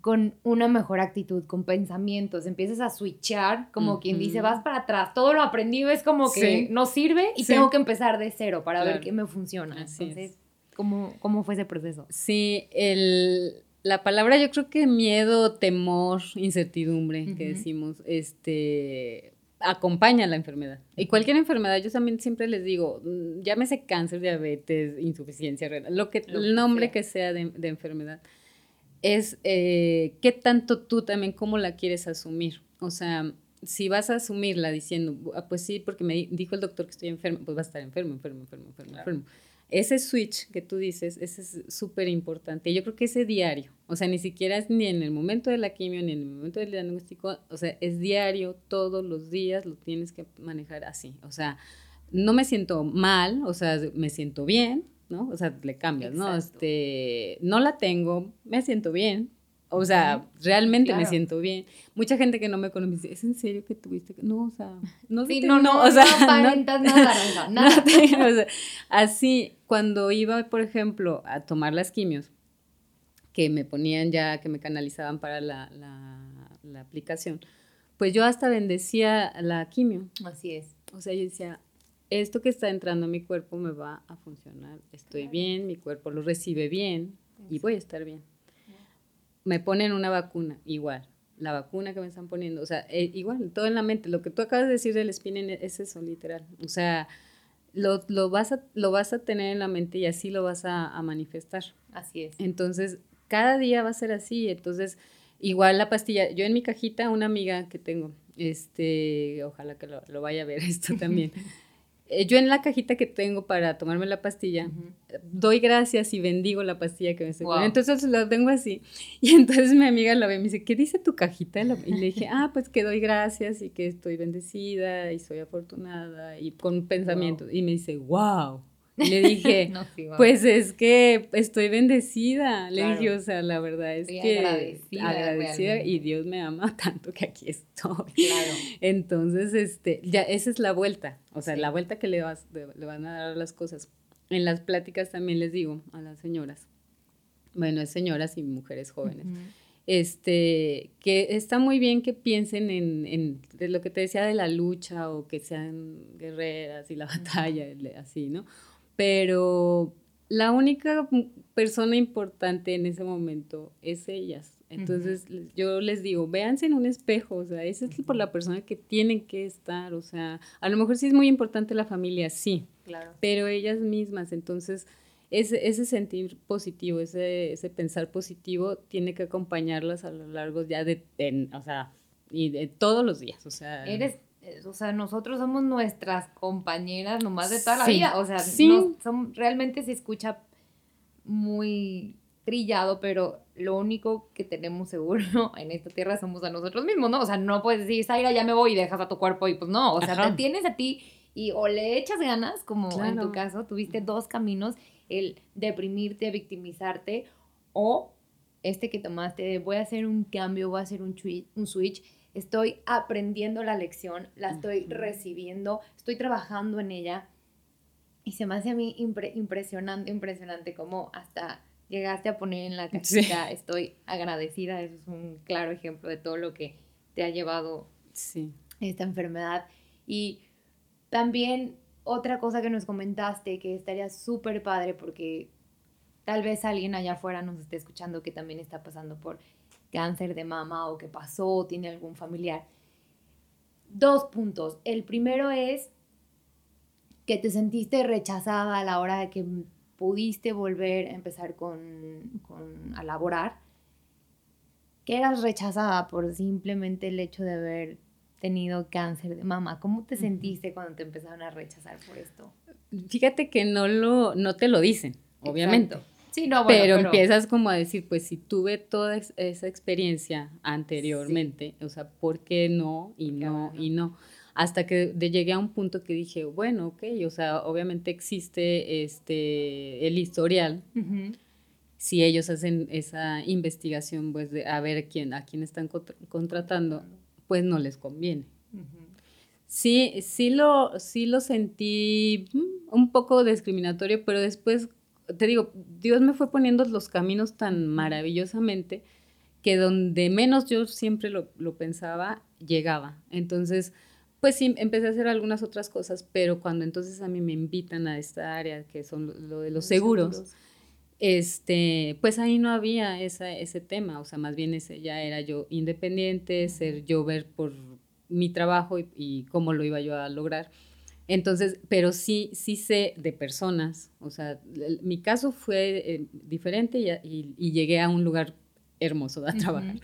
con una mejor actitud, con pensamientos, empiezas a switchar, como quien dice, vas para atrás, todo lo aprendido es como que no sirve y tengo que empezar de cero para ver qué me funciona. Entonces, ¿cómo, ¿cómo, fue ese proceso? Sí, el, la palabra yo creo que miedo, temor, incertidumbre que decimos, este, acompaña la enfermedad. Y cualquier enfermedad, yo también siempre les digo, mm, llámese cáncer, diabetes, insuficiencia renal, lo que, el nombre que sea de, enfermedad, es eh, qué tanto tú también, cómo la quieres asumir. O sea, si vas a asumirla diciendo, ah, pues sí, porque me dijo el doctor que estoy enfermo, pues vas a estar enfermo, enfermo, enfermo, enfermo, enfermo ese switch que tú dices, ese es súper importante. Yo creo que ese diario, o sea, ni siquiera es ni en el momento de la quimio, ni en el momento del diagnóstico, o sea, es diario, todos los días lo tienes que manejar así. O sea, no me siento mal, o sea, me siento bien, ¿no? O sea, le cambias, ¿no? Este, no la tengo, me siento bien, o sea, realmente me siento bien. Mucha gente que no me conoce dice, ¿es en serio que tuviste? No, o sea, no sí, no, no, o sea, no nada, nada. o sea, así, cuando iba, por ejemplo, a tomar las quimios, que me ponían ya, que me canalizaban para la, la, aplicación, pues yo hasta bendecía la quimio. Así es. O sea, yo decía, esto que está entrando a mi cuerpo me va a funcionar, estoy bien, mi cuerpo lo recibe bien y voy a estar bien me ponen una vacuna, igual. La vacuna que me están poniendo, o sea, eh, igual, todo en la mente. Lo que tú acabas de decir del spinning es eso, literal. O sea, lo, lo, vas a, lo vas a tener en la mente y así lo vas a, manifestar. Así es. Entonces, cada día va a ser así. Entonces, igual la pastilla, yo en mi cajita, una amiga que tengo, este, ojalá que lo, lo vaya a ver esto también. Eh, yo en la cajita que tengo para tomarme la pastilla, doy gracias y bendigo la pastilla que me estoy Entonces la tengo así. Y entonces mi amiga la ve y me dice, ¿qué dice tu cajita? Y le dije, ah, pues que doy gracias y que estoy bendecida y soy afortunada y con pensamientos. Y me dice, wow. Le dije, pues es que estoy bendecida. Le dije, o sea, la verdad es que agradecida, y Dios me ama tanto que aquí estoy. Claro. Entonces, este, ya esa es la vuelta, o sea, la vuelta que le, vas, le van a dar a las cosas. En las pláticas también les digo a las señoras, bueno, es señoras y mujeres jóvenes. Este, que está muy bien que piensen en, en de lo que te decía de la lucha o que sean guerreras y la batalla, así, ¿no? Pero la única persona importante en ese momento es ellas. Entonces yo les digo, véanse en un espejo, o sea, esa es por la persona que tienen que estar, o sea, a lo mejor sí es muy importante la familia, sí, claro. pero ellas mismas, entonces ese, ese sentir positivo, ese, ese pensar positivo tiene que acompañarlas a lo largo ya de, o sea, y de todos los días, o sea. Eres o sea, nosotros somos nuestras compañeras nomás de toda la vida. O sea, sí. son, realmente se escucha muy trillado, pero lo único que tenemos seguro en esta tierra somos a nosotros mismos, ¿no? O sea, no puedes decir, Zaira, ya me voy y dejas a tu cuerpo y pues no, o sea, te tienes a ti y o le echas ganas, como en tu caso, tuviste dos caminos, el deprimirte, victimizarte o este que tomaste voy a hacer un cambio, voy a hacer un, un switch estoy aprendiendo la lección, la estoy recibiendo, estoy trabajando en ella. Y se me hace a mí impresionante, impresionante cómo hasta llegaste a poner en la cajita, estoy agradecida, eso es un claro ejemplo de todo lo que te ha llevado esta enfermedad. Y también otra cosa que nos comentaste que estaría súper padre porque tal vez alguien allá afuera nos esté escuchando que también está pasando por cáncer de mama o que pasó o tiene algún familiar. Dos puntos. El primero es que te sentiste rechazada a la hora de que pudiste volver a empezar con, con a laborar, que eras rechazada por simplemente el hecho de haber tenido cáncer de mama. ¿Cómo te sentiste cuando te empezaron a rechazar por esto? Fíjate que no, lo, no te lo dicen, obviamente. Sí, no, pero, empiezas como a decir, pues si tuve toda esa experiencia anteriormente, o sea, ¿por qué no? Y no, y no. hasta que llegué a un punto que dije, bueno, ok, o sea, obviamente existe este, el historial. Si ellos hacen esa investigación, pues de a ver quién, a quién están contratando, pues no les conviene. Sí, sí lo, sí lo sentí mm, un poco discriminatorio, pero después, te digo, Dios me fue poniendo los caminos tan maravillosamente que donde menos yo siempre lo, lo pensaba, llegaba. Entonces, pues sí, empecé a hacer algunas otras cosas, pero cuando entonces a mí me invitan a esta área, que son lo, de los seguros, este, pues ahí no había esa, ese tema, o sea, más bien ese ya era yo independiente, ser yo ver por mi trabajo y, cómo lo iba yo a lograr. Entonces, pero sí, sí sé de personas, o sea, mi caso fue eh, diferente y, llegué a un lugar hermoso de trabajar.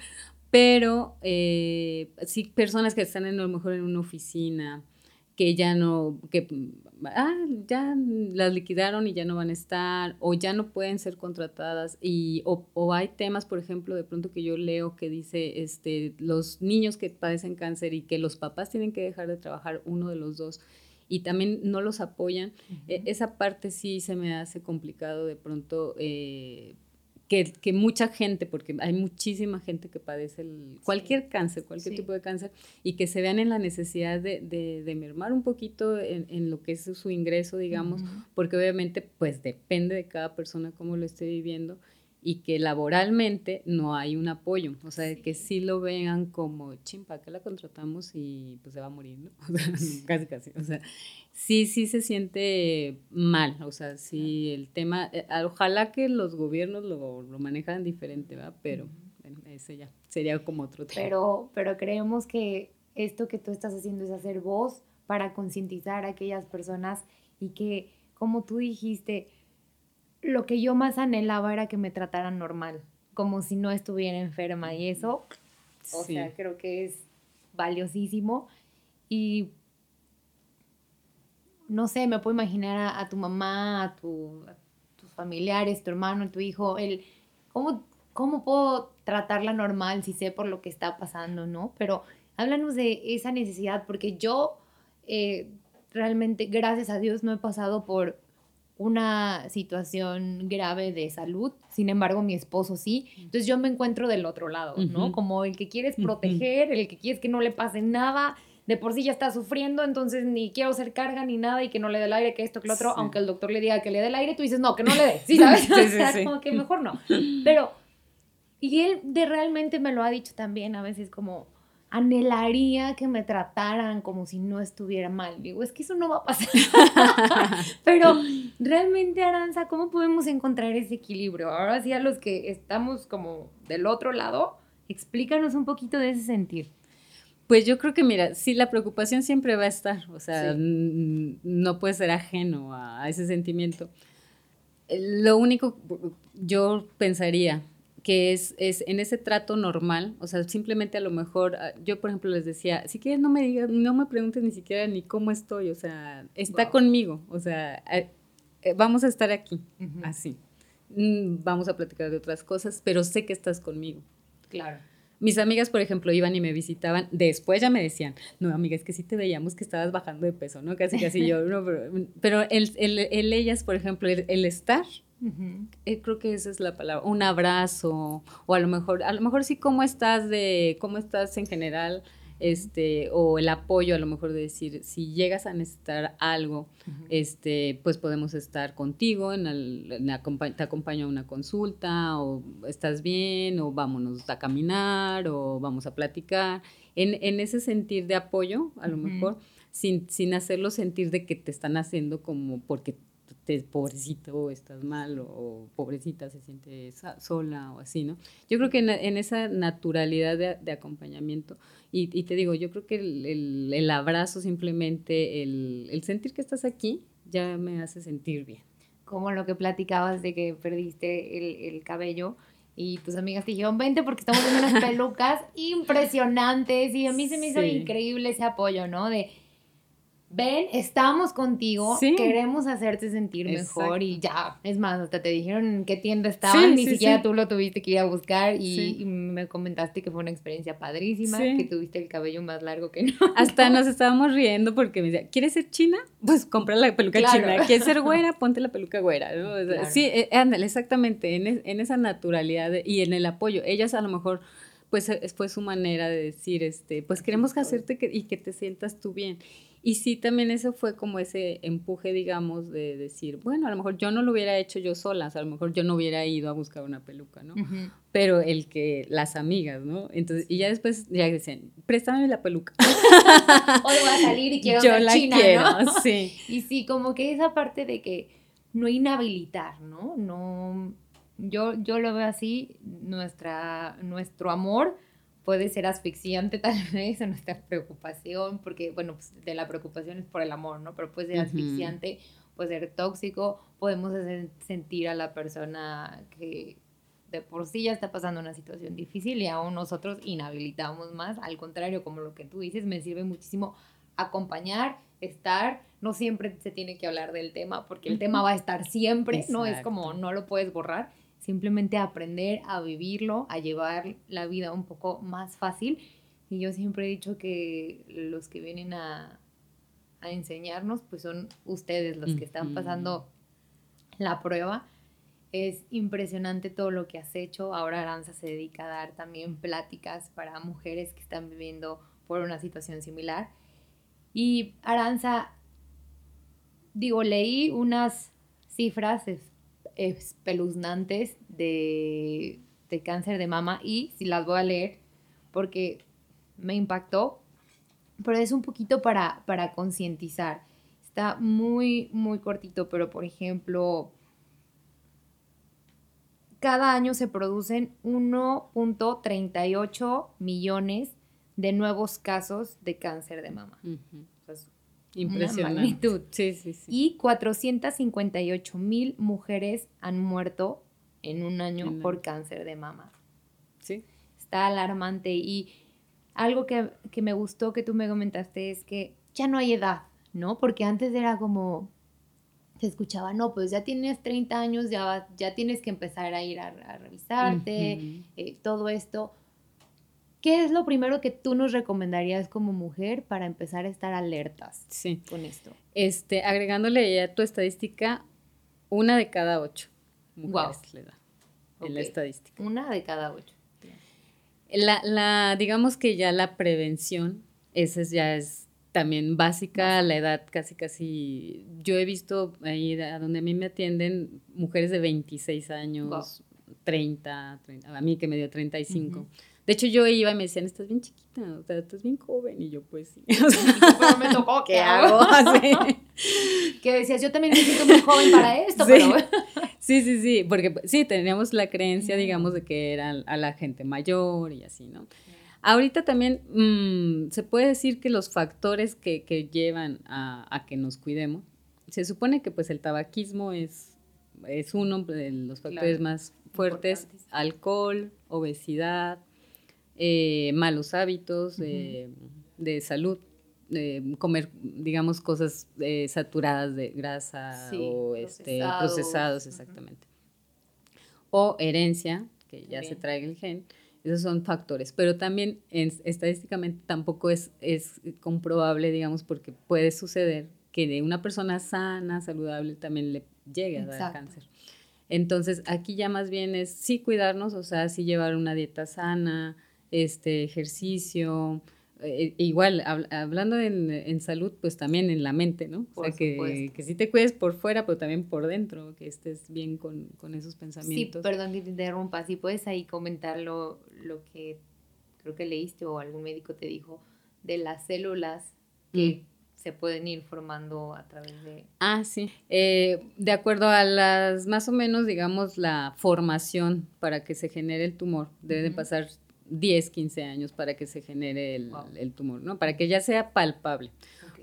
Pero eh, sí, personas que están en, a lo mejor en una oficina, que ya no, que ah, ya las liquidaron y ya no van a estar, o ya no pueden ser contratadas, y, o, o, hay temas, por ejemplo, de pronto que yo leo que dice, este, los niños que padecen cáncer y que los papás tienen que dejar de trabajar, uno de los dos, y también no los apoyan, e, esa parte sí se me hace complicado de pronto eh, que, mucha gente, porque hay muchísima gente que padece el, cualquier cáncer, cualquier tipo de cáncer, y que se vean en la necesidad de, de, mermar un poquito en, lo que es su ingreso, digamos, porque obviamente pues depende de cada persona cómo lo esté viviendo y que laboralmente no hay un apoyo, o sea, que sí. lo vean como, chimpa, que la contratamos y pues se va a morir, ¿no? casi, casi, o sea, sí, sí se siente mal, o sea, sí el tema, eh, ojalá que los gobiernos lo, lo manejan diferente, ¿verdad? Pero bueno, ese ya sería como otro tema. Pero, pero creemos que esto que tú estás haciendo es hacer voz para concientizar a aquellas personas y que, como tú dijiste, lo que yo más anhelaba era que me trataran normal, como si no estuviera enferma y eso, o sea, creo que es valiosísimo y no sé, me puedo imaginar a, tu mamá, a, tus familiares, tu hermano, tu hijo, el cómo, cómo puedo tratarla normal si sé por lo que está pasando, ¿no? Pero háblanos de esa necesidad, porque yo eh, realmente, gracias a Dios, no he pasado por una situación grave de salud, sin embargo mi esposo sí, entonces yo me encuentro del otro lado, ¿no? Como el que quieres proteger, el que quieres que no le pase nada, de por sí ya está sufriendo, entonces ni quiero hacer carga ni nada y que no le dé el aire, que esto, que lo otro, aunque el doctor le diga que le dé el aire, tú dices, no, que no le dé, ¿sí sabes? sí, o sea, como que mejor no. Pero, y él de realmente me lo ha dicho también a veces como, anhelaría que me trataran como si no estuviera mal. Digo, es que eso no va a pasar. Pero realmente, Aranza, ¿cómo podemos encontrar ese equilibrio? Ahora sí, a los que estamos como del otro lado, explícanos un poquito de ese sentir. Pues yo creo que, mira, sí, la preocupación siempre va a estar, o sea, no puede ser ajeno a ese sentimiento. Lo único, yo pensaría, que es, es, en ese trato normal, o sea, simplemente a lo mejor, ah, yo por ejemplo les decía, si quieres no me digas, no me preguntes ni siquiera ni cómo estoy, o sea, está conmigo, o sea, eh, eh, vamos a estar aquí, así. Mm, vamos a platicar de otras cosas, pero sé que estás conmigo. Claro. Mis amigas, por ejemplo, iban y me visitaban, después ya me decían, no, amiga, es que sí te veíamos que estabas bajando de peso, ¿no? Casi, casi yo, no, pero, el, el, ellas, por ejemplo, el estar, eh, creo que esa es la palabra, un abrazo, o a lo mejor, a lo mejor sí, ¿cómo estás de, cómo estás en general? Este, o el apoyo, a lo mejor de decir, si llegas a necesitar algo, este, pues podemos estar contigo, en, te acompaño a una consulta, o estás bien, o vámonos a caminar, o vamos a platicar. En, en ese sentir de apoyo, a lo mejor, sin, sin hacerlo sentir de que te están haciendo como porque pobrecito, estás mal, o, pobrecita se siente sola o así, ¿no? Yo creo que en, esa naturalidad de, acompañamiento, y, te digo, yo creo que el, abrazo simplemente, el, sentir que estás aquí, ya me hace sentir bien. Como lo que platicabas de que perdiste el, cabello y tus amigas te dijeron, vente porque estamos viendo unas pelucas impresionantes y a mí se me hizo increíble ese apoyo, ¿no? De ven, estamos contigo, queremos hacerte sentir mejor y ya. Es más, hasta te dijeron en qué tienda estaban, ni siquiera tú lo tuviste que ir a buscar y, me comentaste que fue una experiencia padrísima, que tuviste el cabello más largo que no. Hasta nos estábamos riendo porque me decía, ¿quieres ser china? Pues compra la peluca china. ¿Quieres ser güera? Ponte la peluca güera. Sí, eh, ándale, exactamente, en, en, esa naturalidad y en el apoyo. Ellas a lo mejor pues fue su manera de decir, este, pues queremos hacerte y que te sientas tú bien. Y sí, también eso fue como ese empuje, digamos, de decir, bueno, a lo mejor yo no lo hubiera hecho yo sola, a lo mejor yo no hubiera ido a buscar una peluca, ¿no? Pero el que, las amigas, ¿no? Entonces, y ya después ya decían, préstame la peluca. o voy a salir y quiero yo la china, quiero, ¿no? sí. Y sí, como que esa parte de que no inhabilitar, ¿no? No, yo, yo lo veo así, nuestra, nuestro amor puede ser asfixiante tal vez en nuestra preocupación, porque, bueno, pues, de la preocupación es por el amor, ¿no? Pero puede ser asfixiante, puede ser tóxico, podemos hacer sentir a la persona que de por sí ya está pasando una situación difícil y aún nosotros inhabilitamos más, al contrario, como lo que tú dices, me sirve muchísimo acompañar, estar, no siempre se tiene que hablar del tema, porque el tema va a estar siempre, no es como no lo puedes borrar, simplemente aprender a vivirlo, a llevar la vida un poco más fácil. Y yo siempre he dicho que los que vienen a, enseñarnos, pues son ustedes los que están pasando la prueba. Es impresionante todo lo que has hecho. Ahora Aranza se dedica a dar también pláticas para mujeres que están viviendo por una situación similar. Y Aranza, digo, leí unas cifras, espeluznantes de, de cáncer de mama y si las voy a leer porque me impactó, pero es un poquito para, para concientizar. Está muy, muy cortito, pero por ejemplo, cada año se producen 1.38 millones de nuevos casos de cáncer de mama. Impresionante. Sí, sí, sí. Y 458 mil mujeres han muerto en un año por cáncer de mama. Sí. Está alarmante. Y algo que, me gustó que tú me comentaste es que ya no hay edad, ¿no? Porque antes era como, se escuchaba, no, pues ya tienes 30 años, ya, ya tienes que empezar a ir a, revisarte, eh, todo esto. ¿Qué es lo primero que tú nos recomendarías como mujer para empezar a estar alertas con esto? Este, agregándole a tu estadística, una de cada ocho mujeres le da en la estadística. Una de cada ocho. La, la, digamos que ya la prevención, esa ya es también básica, la edad casi, casi, yo he visto ahí a donde a mí me atienden mujeres de 26 años, 30, 30, a mí que me dio 35. y de hecho, yo iba y me decían, estás bien chiquita, o sea, estás bien joven. Y yo, pues sí. pero me tocó, ¿qué hago? que decías, yo también me siento muy joven para esto, sí. pero... sí, sí, sí, porque sí, teníamos la creencia, digamos, de que era a la gente mayor y así, ¿no? Ahorita también mm, se puede decir que los factores que, que llevan a, a, que nos cuidemos, se supone que pues el tabaquismo es, es uno de los factores más fuertes, alcohol, obesidad, eh, malos hábitos de, salud, comer, digamos, cosas eh, saturadas de grasa o este, procesados, exactamente. O herencia, que ya se trae el gen. Esos son factores, pero también estadísticamente tampoco es, es comprobable, digamos, porque puede suceder que de una persona sana, saludable, también le llegue a dar cáncer. Entonces, aquí ya más bien es sí cuidarnos, o sea, sí llevar una dieta sana, este ejercicio, eh, igual, hablando en, salud, pues también en la mente, ¿no? o sea, que, que sí te cuides por fuera, pero también por dentro, que estés bien con, esos pensamientos. Sí, perdón que te interrumpa, si puedes ahí comentar lo, que creo que leíste o algún médico te dijo de las células que mm. se pueden ir formando a través de... Ah, sí. Eh, de acuerdo a las, más o menos, digamos, la formación para que se genere el tumor, debe de pasar 10, 15 años para que se genere el, tumor, ¿no? Para que ya sea palpable.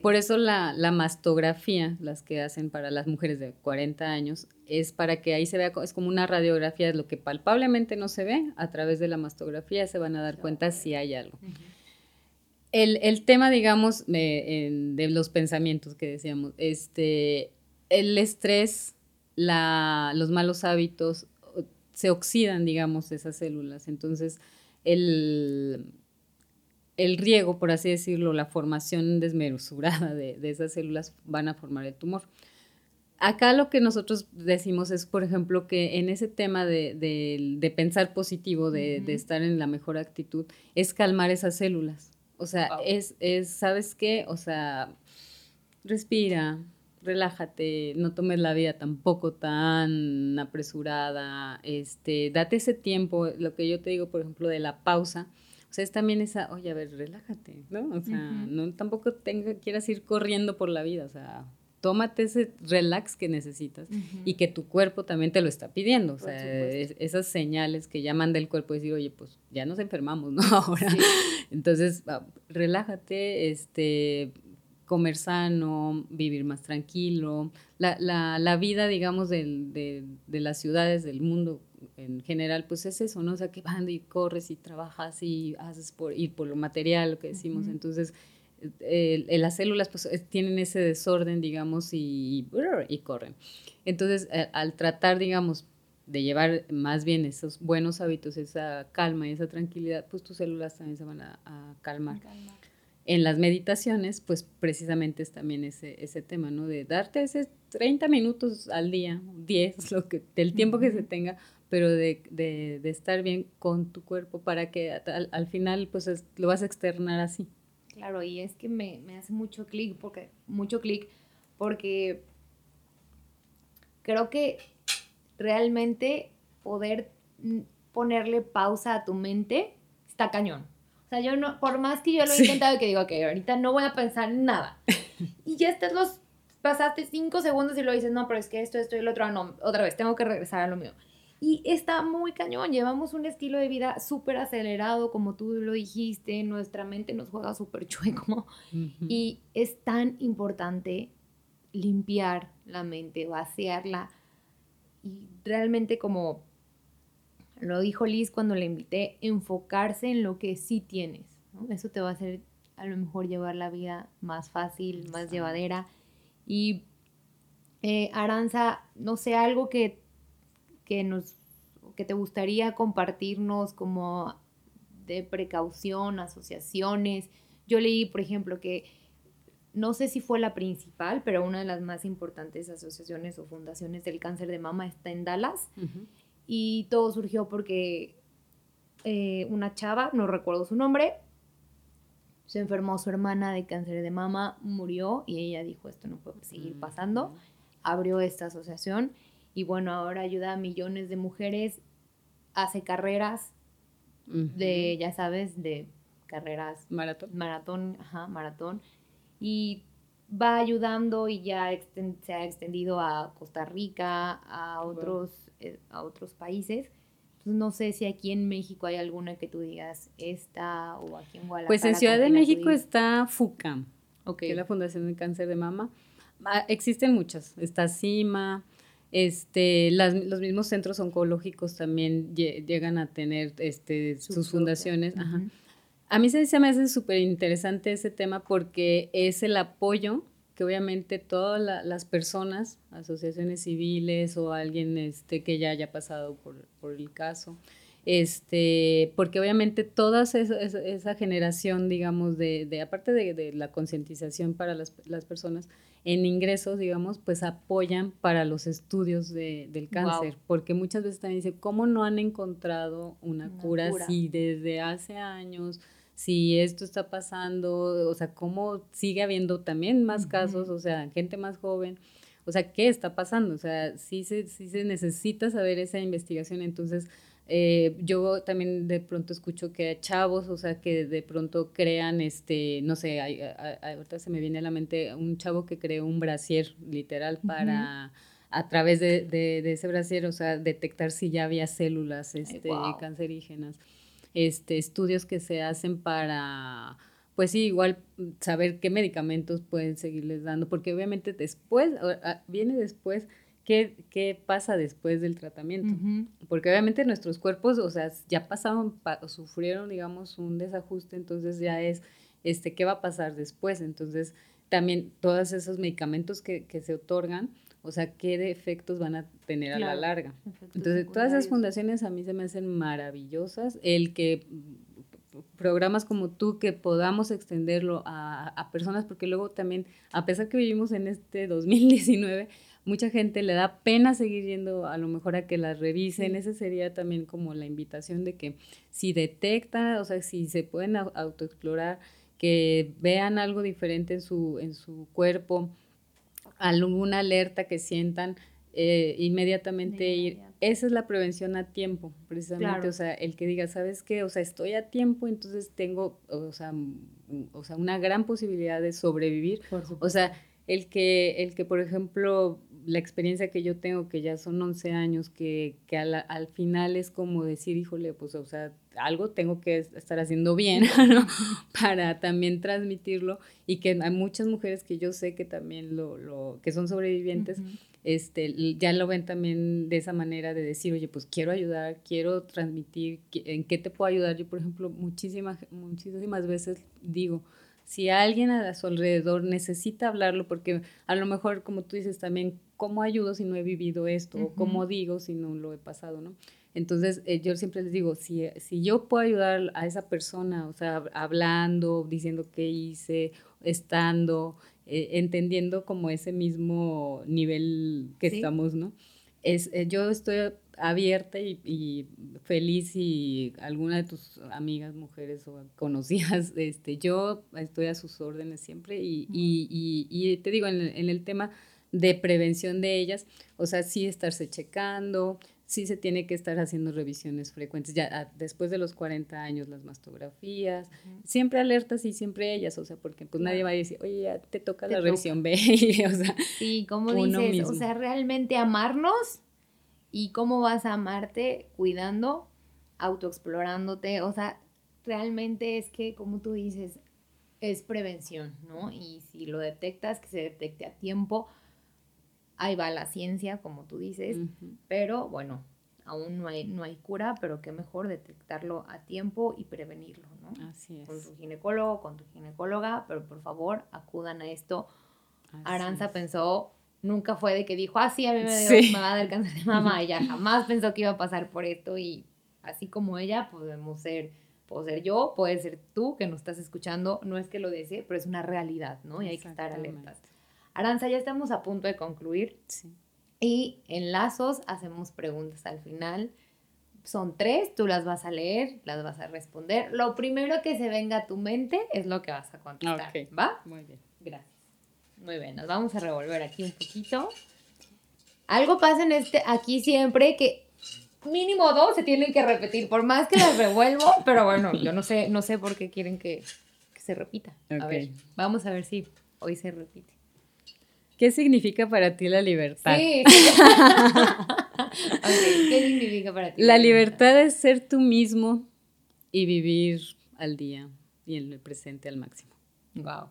Por eso la, mastografía, las que hacen para las mujeres de 40 años, es para que ahí se vea, es como una radiografía de lo que palpablemente no se ve, a través de la mastografía se van a dar cuenta si hay algo. el, tema, digamos, de, los pensamientos que decíamos, este, el estrés, los malos hábitos, se oxidan, digamos, esas células. Entonces, el, el riego, por así decirlo, la formación desmesurada de, esas células van a formar el tumor. Acá lo que nosotros decimos es, por ejemplo, que en ese tema de, pensar positivo, de, estar en la mejor actitud, es calmar esas células. O sea, es, es, ¿sabes qué? O sea, respira, relájate, no tomes la vida tampoco tan apresurada, este, date ese tiempo, lo que yo te digo, por ejemplo, de la pausa, o sea, es también esa, oye, a ver, relájate, ¿no? O sea, no tampoco tenga, quieras ir corriendo por la vida, o sea, tómate ese relax que necesitas y que tu cuerpo también te lo está pidiendo, o sea, esas señales que ya manda el cuerpo decir, oye, pues ya nos enfermamos, ¿no? Ahora, entonces, relájate, este, comer sano, vivir más tranquilo, la, la, la vida, digamos, de, de, las ciudades, del mundo en general, pues es eso, ¿no? O sea, que van y corres y trabajas y haces por ir por lo material, lo que decimos. Entonces, las células pues tienen ese desorden, digamos, y, y corren. Entonces, al tratar, digamos, de llevar más bien esos buenos hábitos, esa calma y esa tranquilidad, pues tus células también se van a, a calmar en las meditaciones, pues precisamente es también ese, ese tema, ¿no? De darte ese 30 minutos al día, 10, lo que, del tiempo que se tenga, pero de, de, de, estar bien con tu cuerpo para que al, final, pues lo vas a externar así. Claro, y es que me, me hace mucho clic, porque, mucho clic, porque creo que realmente poder ponerle pausa a tu mente está cañón sea, yo no, por más que yo lo he intentado y que digo, que ahorita no voy a pensar en nada. Y ya estás los, pasaste cinco segundos y lo dices, no, pero es que esto, esto y lo otro, no, otra vez, tengo que regresar a lo mío. Y está muy cañón, llevamos un estilo de vida súper acelerado, como tú lo dijiste, nuestra mente nos juega súper chueco. Y es tan importante limpiar la mente, vaciarla y realmente como lo dijo Liz cuando le invité, enfocarse en lo que sí tienes. Eso te va a hacer a lo mejor llevar la vida más fácil, más llevadera. Y eh, Aranza, no sé, algo que, que, nos, que te gustaría compartirnos como de precaución, asociaciones. Yo leí, por ejemplo, que no sé si fue la principal, pero una de las más importantes asociaciones o fundaciones del cáncer de mama está en Dallas. Y todo surgió porque eh, una chava, no recuerdo su nombre, se enfermó su hermana de cáncer de mama, murió y ella dijo esto no puede seguir pasando. Abrió esta asociación y bueno, ahora ayuda a millones de mujeres, hace carreras de, ya sabes, de carreras. Maratón. Maratón, ajá, maratón. Y va ayudando y ya se ha extendido a Costa Rica, a otros a otros países. no sé si aquí en México hay alguna que tú digas esta o aquí en Guadalajara. Pues en Ciudad de México está FUCAM, que es la Fundación de Cáncer de Mama. Ah, existen muchas. Está CIMA, este, los mismos centros oncológicos también llegan a tener este, sus fundaciones. A mí se, se me hace súper interesante ese tema porque es el apoyo que obviamente todas las personas, asociaciones civiles o alguien este, que ya haya pasado por, por el caso, este, porque obviamente toda esa, esa, generación, digamos, de, de aparte de, de la concientización para las, las, personas en ingresos, digamos, pues apoyan para los estudios de, del cáncer, porque muchas veces también dicen, ¿cómo no han encontrado una, cura, cura si desde hace años si esto está pasando, o sea, cómo sigue habiendo también más casos, o sea, gente más joven, o sea, ¿qué está pasando? O sea, sí se, sí se necesita saber esa investigación, entonces... Eh, yo también de pronto escucho que hay chavos, o sea, que de pronto crean, este, no sé, hay, ahorita se me viene a la mente un chavo que creó un brasier, literal, para, a través de, de, ese brasier, o sea, detectar si ya había células este, cancerígenas este, estudios que se hacen para, pues sí, igual saber qué medicamentos pueden seguirles dando, porque obviamente después, viene después, ¿qué, qué pasa después del tratamiento? Porque obviamente nuestros cuerpos, o sea, ya pasaron, sufrieron, digamos, un desajuste, entonces ya es este, ¿qué va a pasar después? Entonces, también todos esos medicamentos que, que se otorgan, o sea, qué efectos van a tener a la larga. Entonces, todas esas fundaciones a mí se me hacen maravillosas. El que programas como tú que podamos extenderlo a, a, personas, porque luego también, a pesar que vivimos en este 2019, mucha gente le da pena seguir yendo a lo mejor a que las revisen. Esa sería también como la invitación de que si detectan, o sea, si se pueden autoexplorar, que vean algo diferente en su, en su cuerpo, alguna alerta que sientan, eh, inmediatamente ir. Esa es la prevención a tiempo, precisamente. O sea, el que diga, ¿sabes qué? O sea, estoy a tiempo, entonces tengo, o sea, o sea una gran posibilidad de sobrevivir. o sea, el que, el que, por ejemplo, la experiencia que yo tengo, que ya son 11 años, que, que al, al, final es como decir, híjole, pues, o sea, algo tengo que estar haciendo bien, ¿no? Para también transmitirlo y que hay muchas mujeres que yo sé que también lo, lo que son sobrevivientes, este, ya lo ven también de esa manera de decir, oye, pues quiero ayudar, quiero transmitir, ¿en qué te puedo ayudar? Yo, por ejemplo, muchísimas, muchísimas veces digo, si alguien a su alrededor necesita hablarlo, porque a lo mejor, como tú dices también, ¿cómo ayudo si no he vivido esto? O ¿cómo digo si no lo he pasado, no? Entonces, eh, yo siempre les digo, si, si yo puedo ayudar a esa persona, o sea, hablando, diciendo qué hice, estando, eh, entendiendo como ese mismo nivel que estamos, ¿no? Es, eh, yo estoy abierta y, feliz y alguna de tus amigas, mujeres o conocidas, este, yo estoy a sus órdenes siempre y, y, y te digo, en el, en el, tema de prevención de ellas, o sea, sí estarse checando, sí se tiene que estar haciendo revisiones frecuentes, ya ah, después de los 40 años las mastografías, siempre alertas y siempre ellas, o sea, porque pues nadie va a decir, oye, ya te toca la revisión B, o sea. Sí, como dices, o sea, realmente amarnos y cómo vas a amarte cuidando, autoexplorándote, o sea, realmente es que, como tú dices, es prevención, ¿no? Y si lo detectas, que se detecte a tiempo, ahí va la ciencia, como tú dices, pero bueno, aún no hay, no hay cura, pero qué mejor detectarlo a tiempo y prevenirlo, ¿no? Así es. Con tu ginecólogo, con tu ginecóloga, pero por favor acudan a esto. Aranza pensó, nunca fue de que dijo, ah, sí, a mí me, dio, va a dar cáncer de mama, ella jamás pensó que iba a pasar por esto y así como ella podemos ser, puedo ser yo, puede ser tú que nos estás escuchando, no es que lo desee, pero es una realidad, ¿no? Y hay que estar alertas. Aranza, ya estamos a punto de concluir. Sí. Y en lazos hacemos preguntas al final. Son tres, tú las vas a leer, las vas a responder. Lo primero que se venga a tu mente es lo que vas a contestar. ¿Va? Muy bien. Gracias. Muy bien, nos vamos a revolver aquí un poquito. Algo pasa en este, aquí siempre que mínimo dos se tienen que repetir, por más que las revuelvo, pero bueno, yo no sé, no sé por qué quieren que, se repita. A ver, vamos a ver si hoy se repite. ¿Qué significa para ti la libertad? Sí. ¿Qué significa para ti? La, libertad? es ser tú mismo y vivir al día y en el presente al máximo. Wow.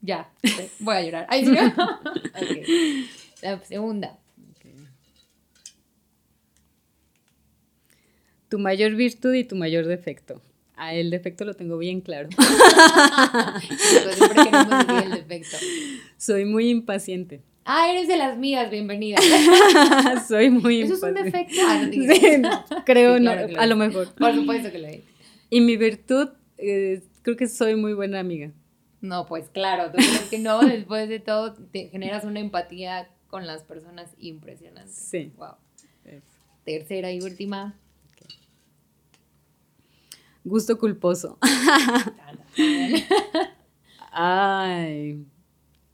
Ya, voy a llorar. Ay, ¿sí? okay. La segunda. Tu mayor virtud y tu mayor defecto. Ah, el defecto lo tengo bien claro. siempre queremos el defecto. Soy muy impaciente. Ah, eres de las mías, bienvenida. Soy muy ¿Eso es un defecto? Ah, creo, no, a lo mejor. Por supuesto que lo es. Y mi virtud, eh, creo que soy muy buena amiga. No, pues claro, tú crees que no, después de todo te generas una empatía con las personas impresionante. Sí. Wow. Tercera y última. Gusto culposo. Ay,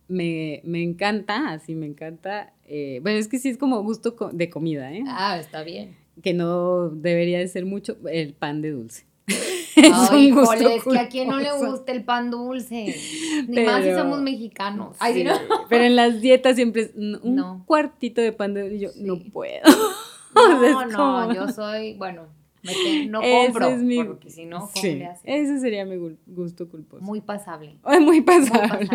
me, encanta, así me encanta. Eh, bueno, es que sí es como gusto de comida, ¿eh? Ah, está bien. Que no debería de ser mucho el pan de dulce. Ay, híjole, es que a quien no le gusta el pan dulce. Ni más si somos mexicanos. Ay, Pero en las dietas siempre es un cuartito de pan dulce. Yo no puedo. No, no, yo soy, bueno, no compro, es mi, porque si no, ¿cómo le haces? Ese sería mi gusto culposo. Muy pasable. muy pasable.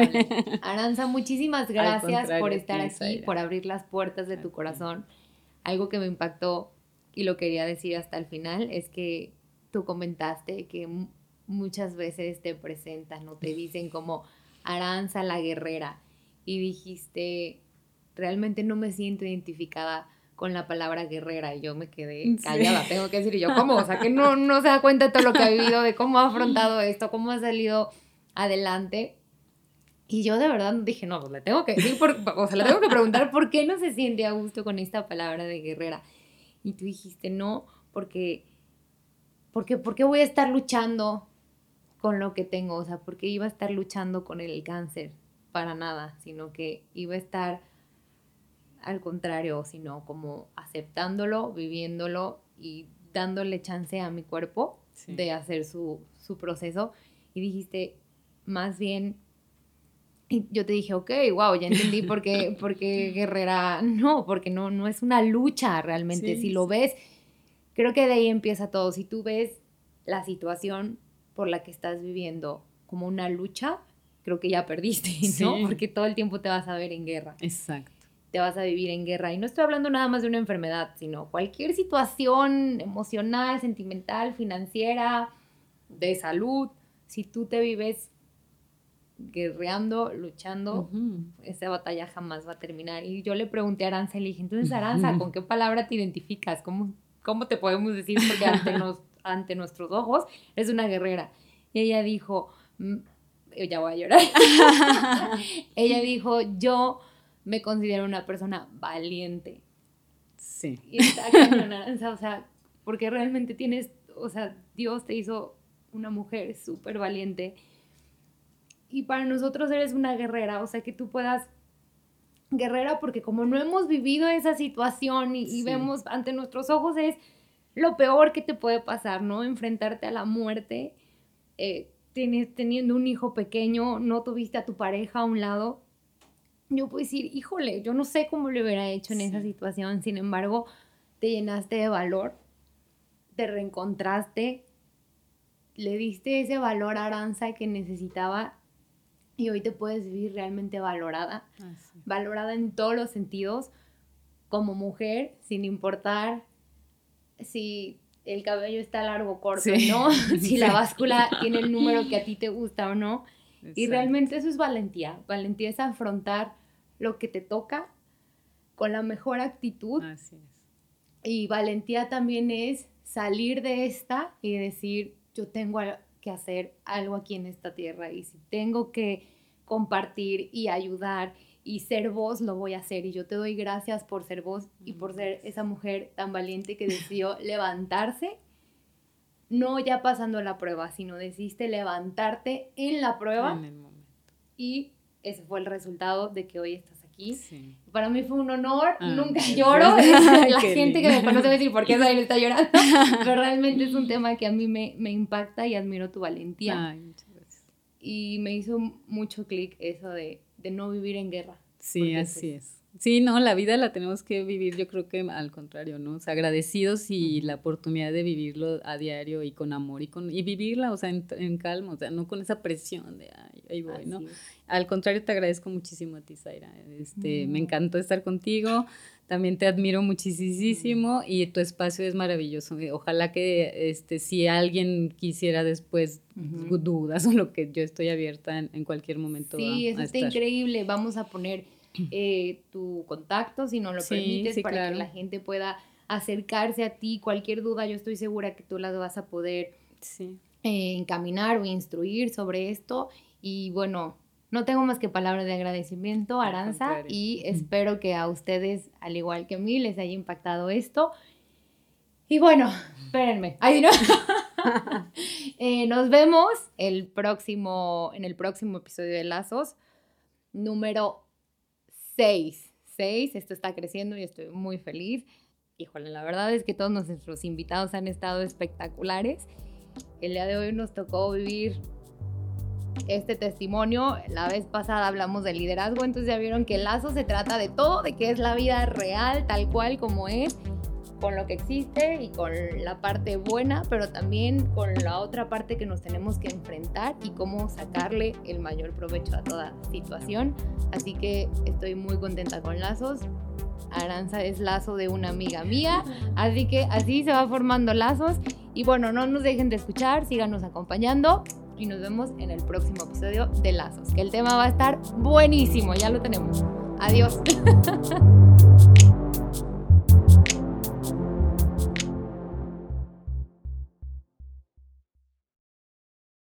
Aranza, muchísimas gracias por estar aquí, por abrir las puertas de tu corazón. Algo que me impactó y lo quería decir hasta el final es que tú comentaste que muchas veces te presentan o te dicen como Aranza la guerrera y dijiste, realmente no me siento identificada con la palabra guerrera y yo me quedé callada, tengo que decir, yo, ¿cómo? O sea, que no, no se da cuenta de todo lo que ha vivido, de cómo ha afrontado esto, cómo ha salido adelante. Y yo de verdad dije, no, pues le tengo que decir, o sea, le tengo que preguntar por qué no se siente a gusto con esta palabra de guerrera. Y tú dijiste, no, porque, porque, porque voy a estar luchando con lo que tengo, o sea, porque iba a estar luchando con el cáncer, para nada, sino que iba a estar al contrario, sino como aceptándolo, viviéndolo y dándole chance a mi cuerpo de hacer su, su proceso. Y dijiste, más bien y yo te dije, ok, wow, ya entendí por qué, por qué Guerrera, no, porque no, no es una lucha realmente. si lo ves, creo que de ahí empieza todo. Si tú ves la situación por la que estás viviendo como una lucha, creo que ya perdiste, ¿no? Porque todo el tiempo te vas a ver en guerra. Exacto. Te vas a vivir en guerra. Y no estoy hablando nada más de una enfermedad, sino cualquier situación emocional, sentimental, financiera, de salud. Si tú te vives guerreando, luchando, esa batalla jamás va a terminar. Y yo le pregunté a Aranza y le dije, entonces Aranza, ¿con qué palabra te identificas? ¿Cómo, cómo te podemos decir? Porque ante, nos, ante nuestros ojos es una guerrera. Y ella dijo, mm, ya voy a llorar. ella dijo, yo me considero una persona valiente. Sí. Y está o sea, porque realmente tienes, o sea, Dios te hizo una mujer súper valiente y para nosotros eres una guerrera, o sea, que tú puedas guerrera porque como no hemos vivido esa situación y, vemos ante nuestros ojos es lo peor que te puede pasar, ¿no? Enfrentarte a la muerte, eh, teniendo un hijo pequeño, no tuviste a tu pareja a un lado. Yo puedo decir, híjole, yo no sé cómo lo hubiera hecho en esa situación, sin embargo, te llenaste de valor, te reencontraste, le diste ese valor a Aranza que necesitaba y hoy te puedes vivir realmente valorada, ah, valorada en todos los sentidos, como mujer, sin importar si el cabello está largo o corto, ¿no? si la báscula tiene el número que a ti te gusta o no. Y realmente eso es valentía. Valentía es afrontar lo que te toca con la mejor actitud. Así es. Y valentía también es salir de esta y decir, yo tengo que hacer algo aquí en esta tierra y si tengo que compartir y ayudar y ser voz, lo voy a hacer. Y yo te doy gracias por ser voz y por ser esa mujer tan valiente que decidió levantarse, no ya pasando la prueba, sino decidiste levantarte en la prueba. En el momento. Y ese fue el resultado de que hoy estás aquí. Para mí fue un honor, ah, nunca lloro. la gente que me conoce va a decir por qué Zaire está llorando, pero realmente es un tema que a mí me, me impacta y admiro tu valentía. Ay, y me hizo mucho clic eso de, no vivir en guerra. Sí, así pues, es. Sí, no, la vida la tenemos que vivir, yo creo que al contrario, ¿no? O sea, agradecidos y la oportunidad de vivirlo a diario y con amor y con y vivirla, o sea, en, calma, o sea, no con esa presión de, ay, ahí voy, ¿no? Al contrario, te agradezco muchísimo a ti, Zaira. Este, Me encantó estar contigo. También te admiro muchísimo y tu espacio es maravilloso. Ojalá que este, si alguien quisiera después dudas o lo que yo estoy abierta en, cualquier momento. Sí, eso está increíble. Vamos a poner eh, tu contacto, si no lo permites, para que la gente pueda acercarse a ti. Cualquier duda, yo estoy segura que tú las vas a poder eh, encaminar o instruir sobre esto. Y bueno, no tengo más que palabras de agradecimiento, Aranza, y espero que a ustedes, al igual que a mí, les haya impactado esto. Y bueno, espérenme. Ahí no. Eh, nos vemos el próximo, en el próximo episodio de Lazos, número 6. 6, esto está creciendo y estoy muy feliz. Híjole, la verdad es que todos nuestros invitados han estado espectaculares. El día de hoy nos tocó vivir este testimonio. La vez pasada hablamos de liderazgo, entonces ya vieron que el lazo se trata de todo, de que es la vida real, tal cual como es, con lo que existe y con la parte buena, pero también con la otra parte que nos tenemos que enfrentar y cómo sacarle el mayor provecho a toda situación. Así que estoy muy contenta con lazos. Aranza es lazo de una amiga mía, así que así se va formando lazos Y bueno, no nos dejen de escuchar, síganos acompañando y nos vemos en el próximo episodio de Lazos, que el tema va a estar buenísimo, ya lo tenemos. Adiós.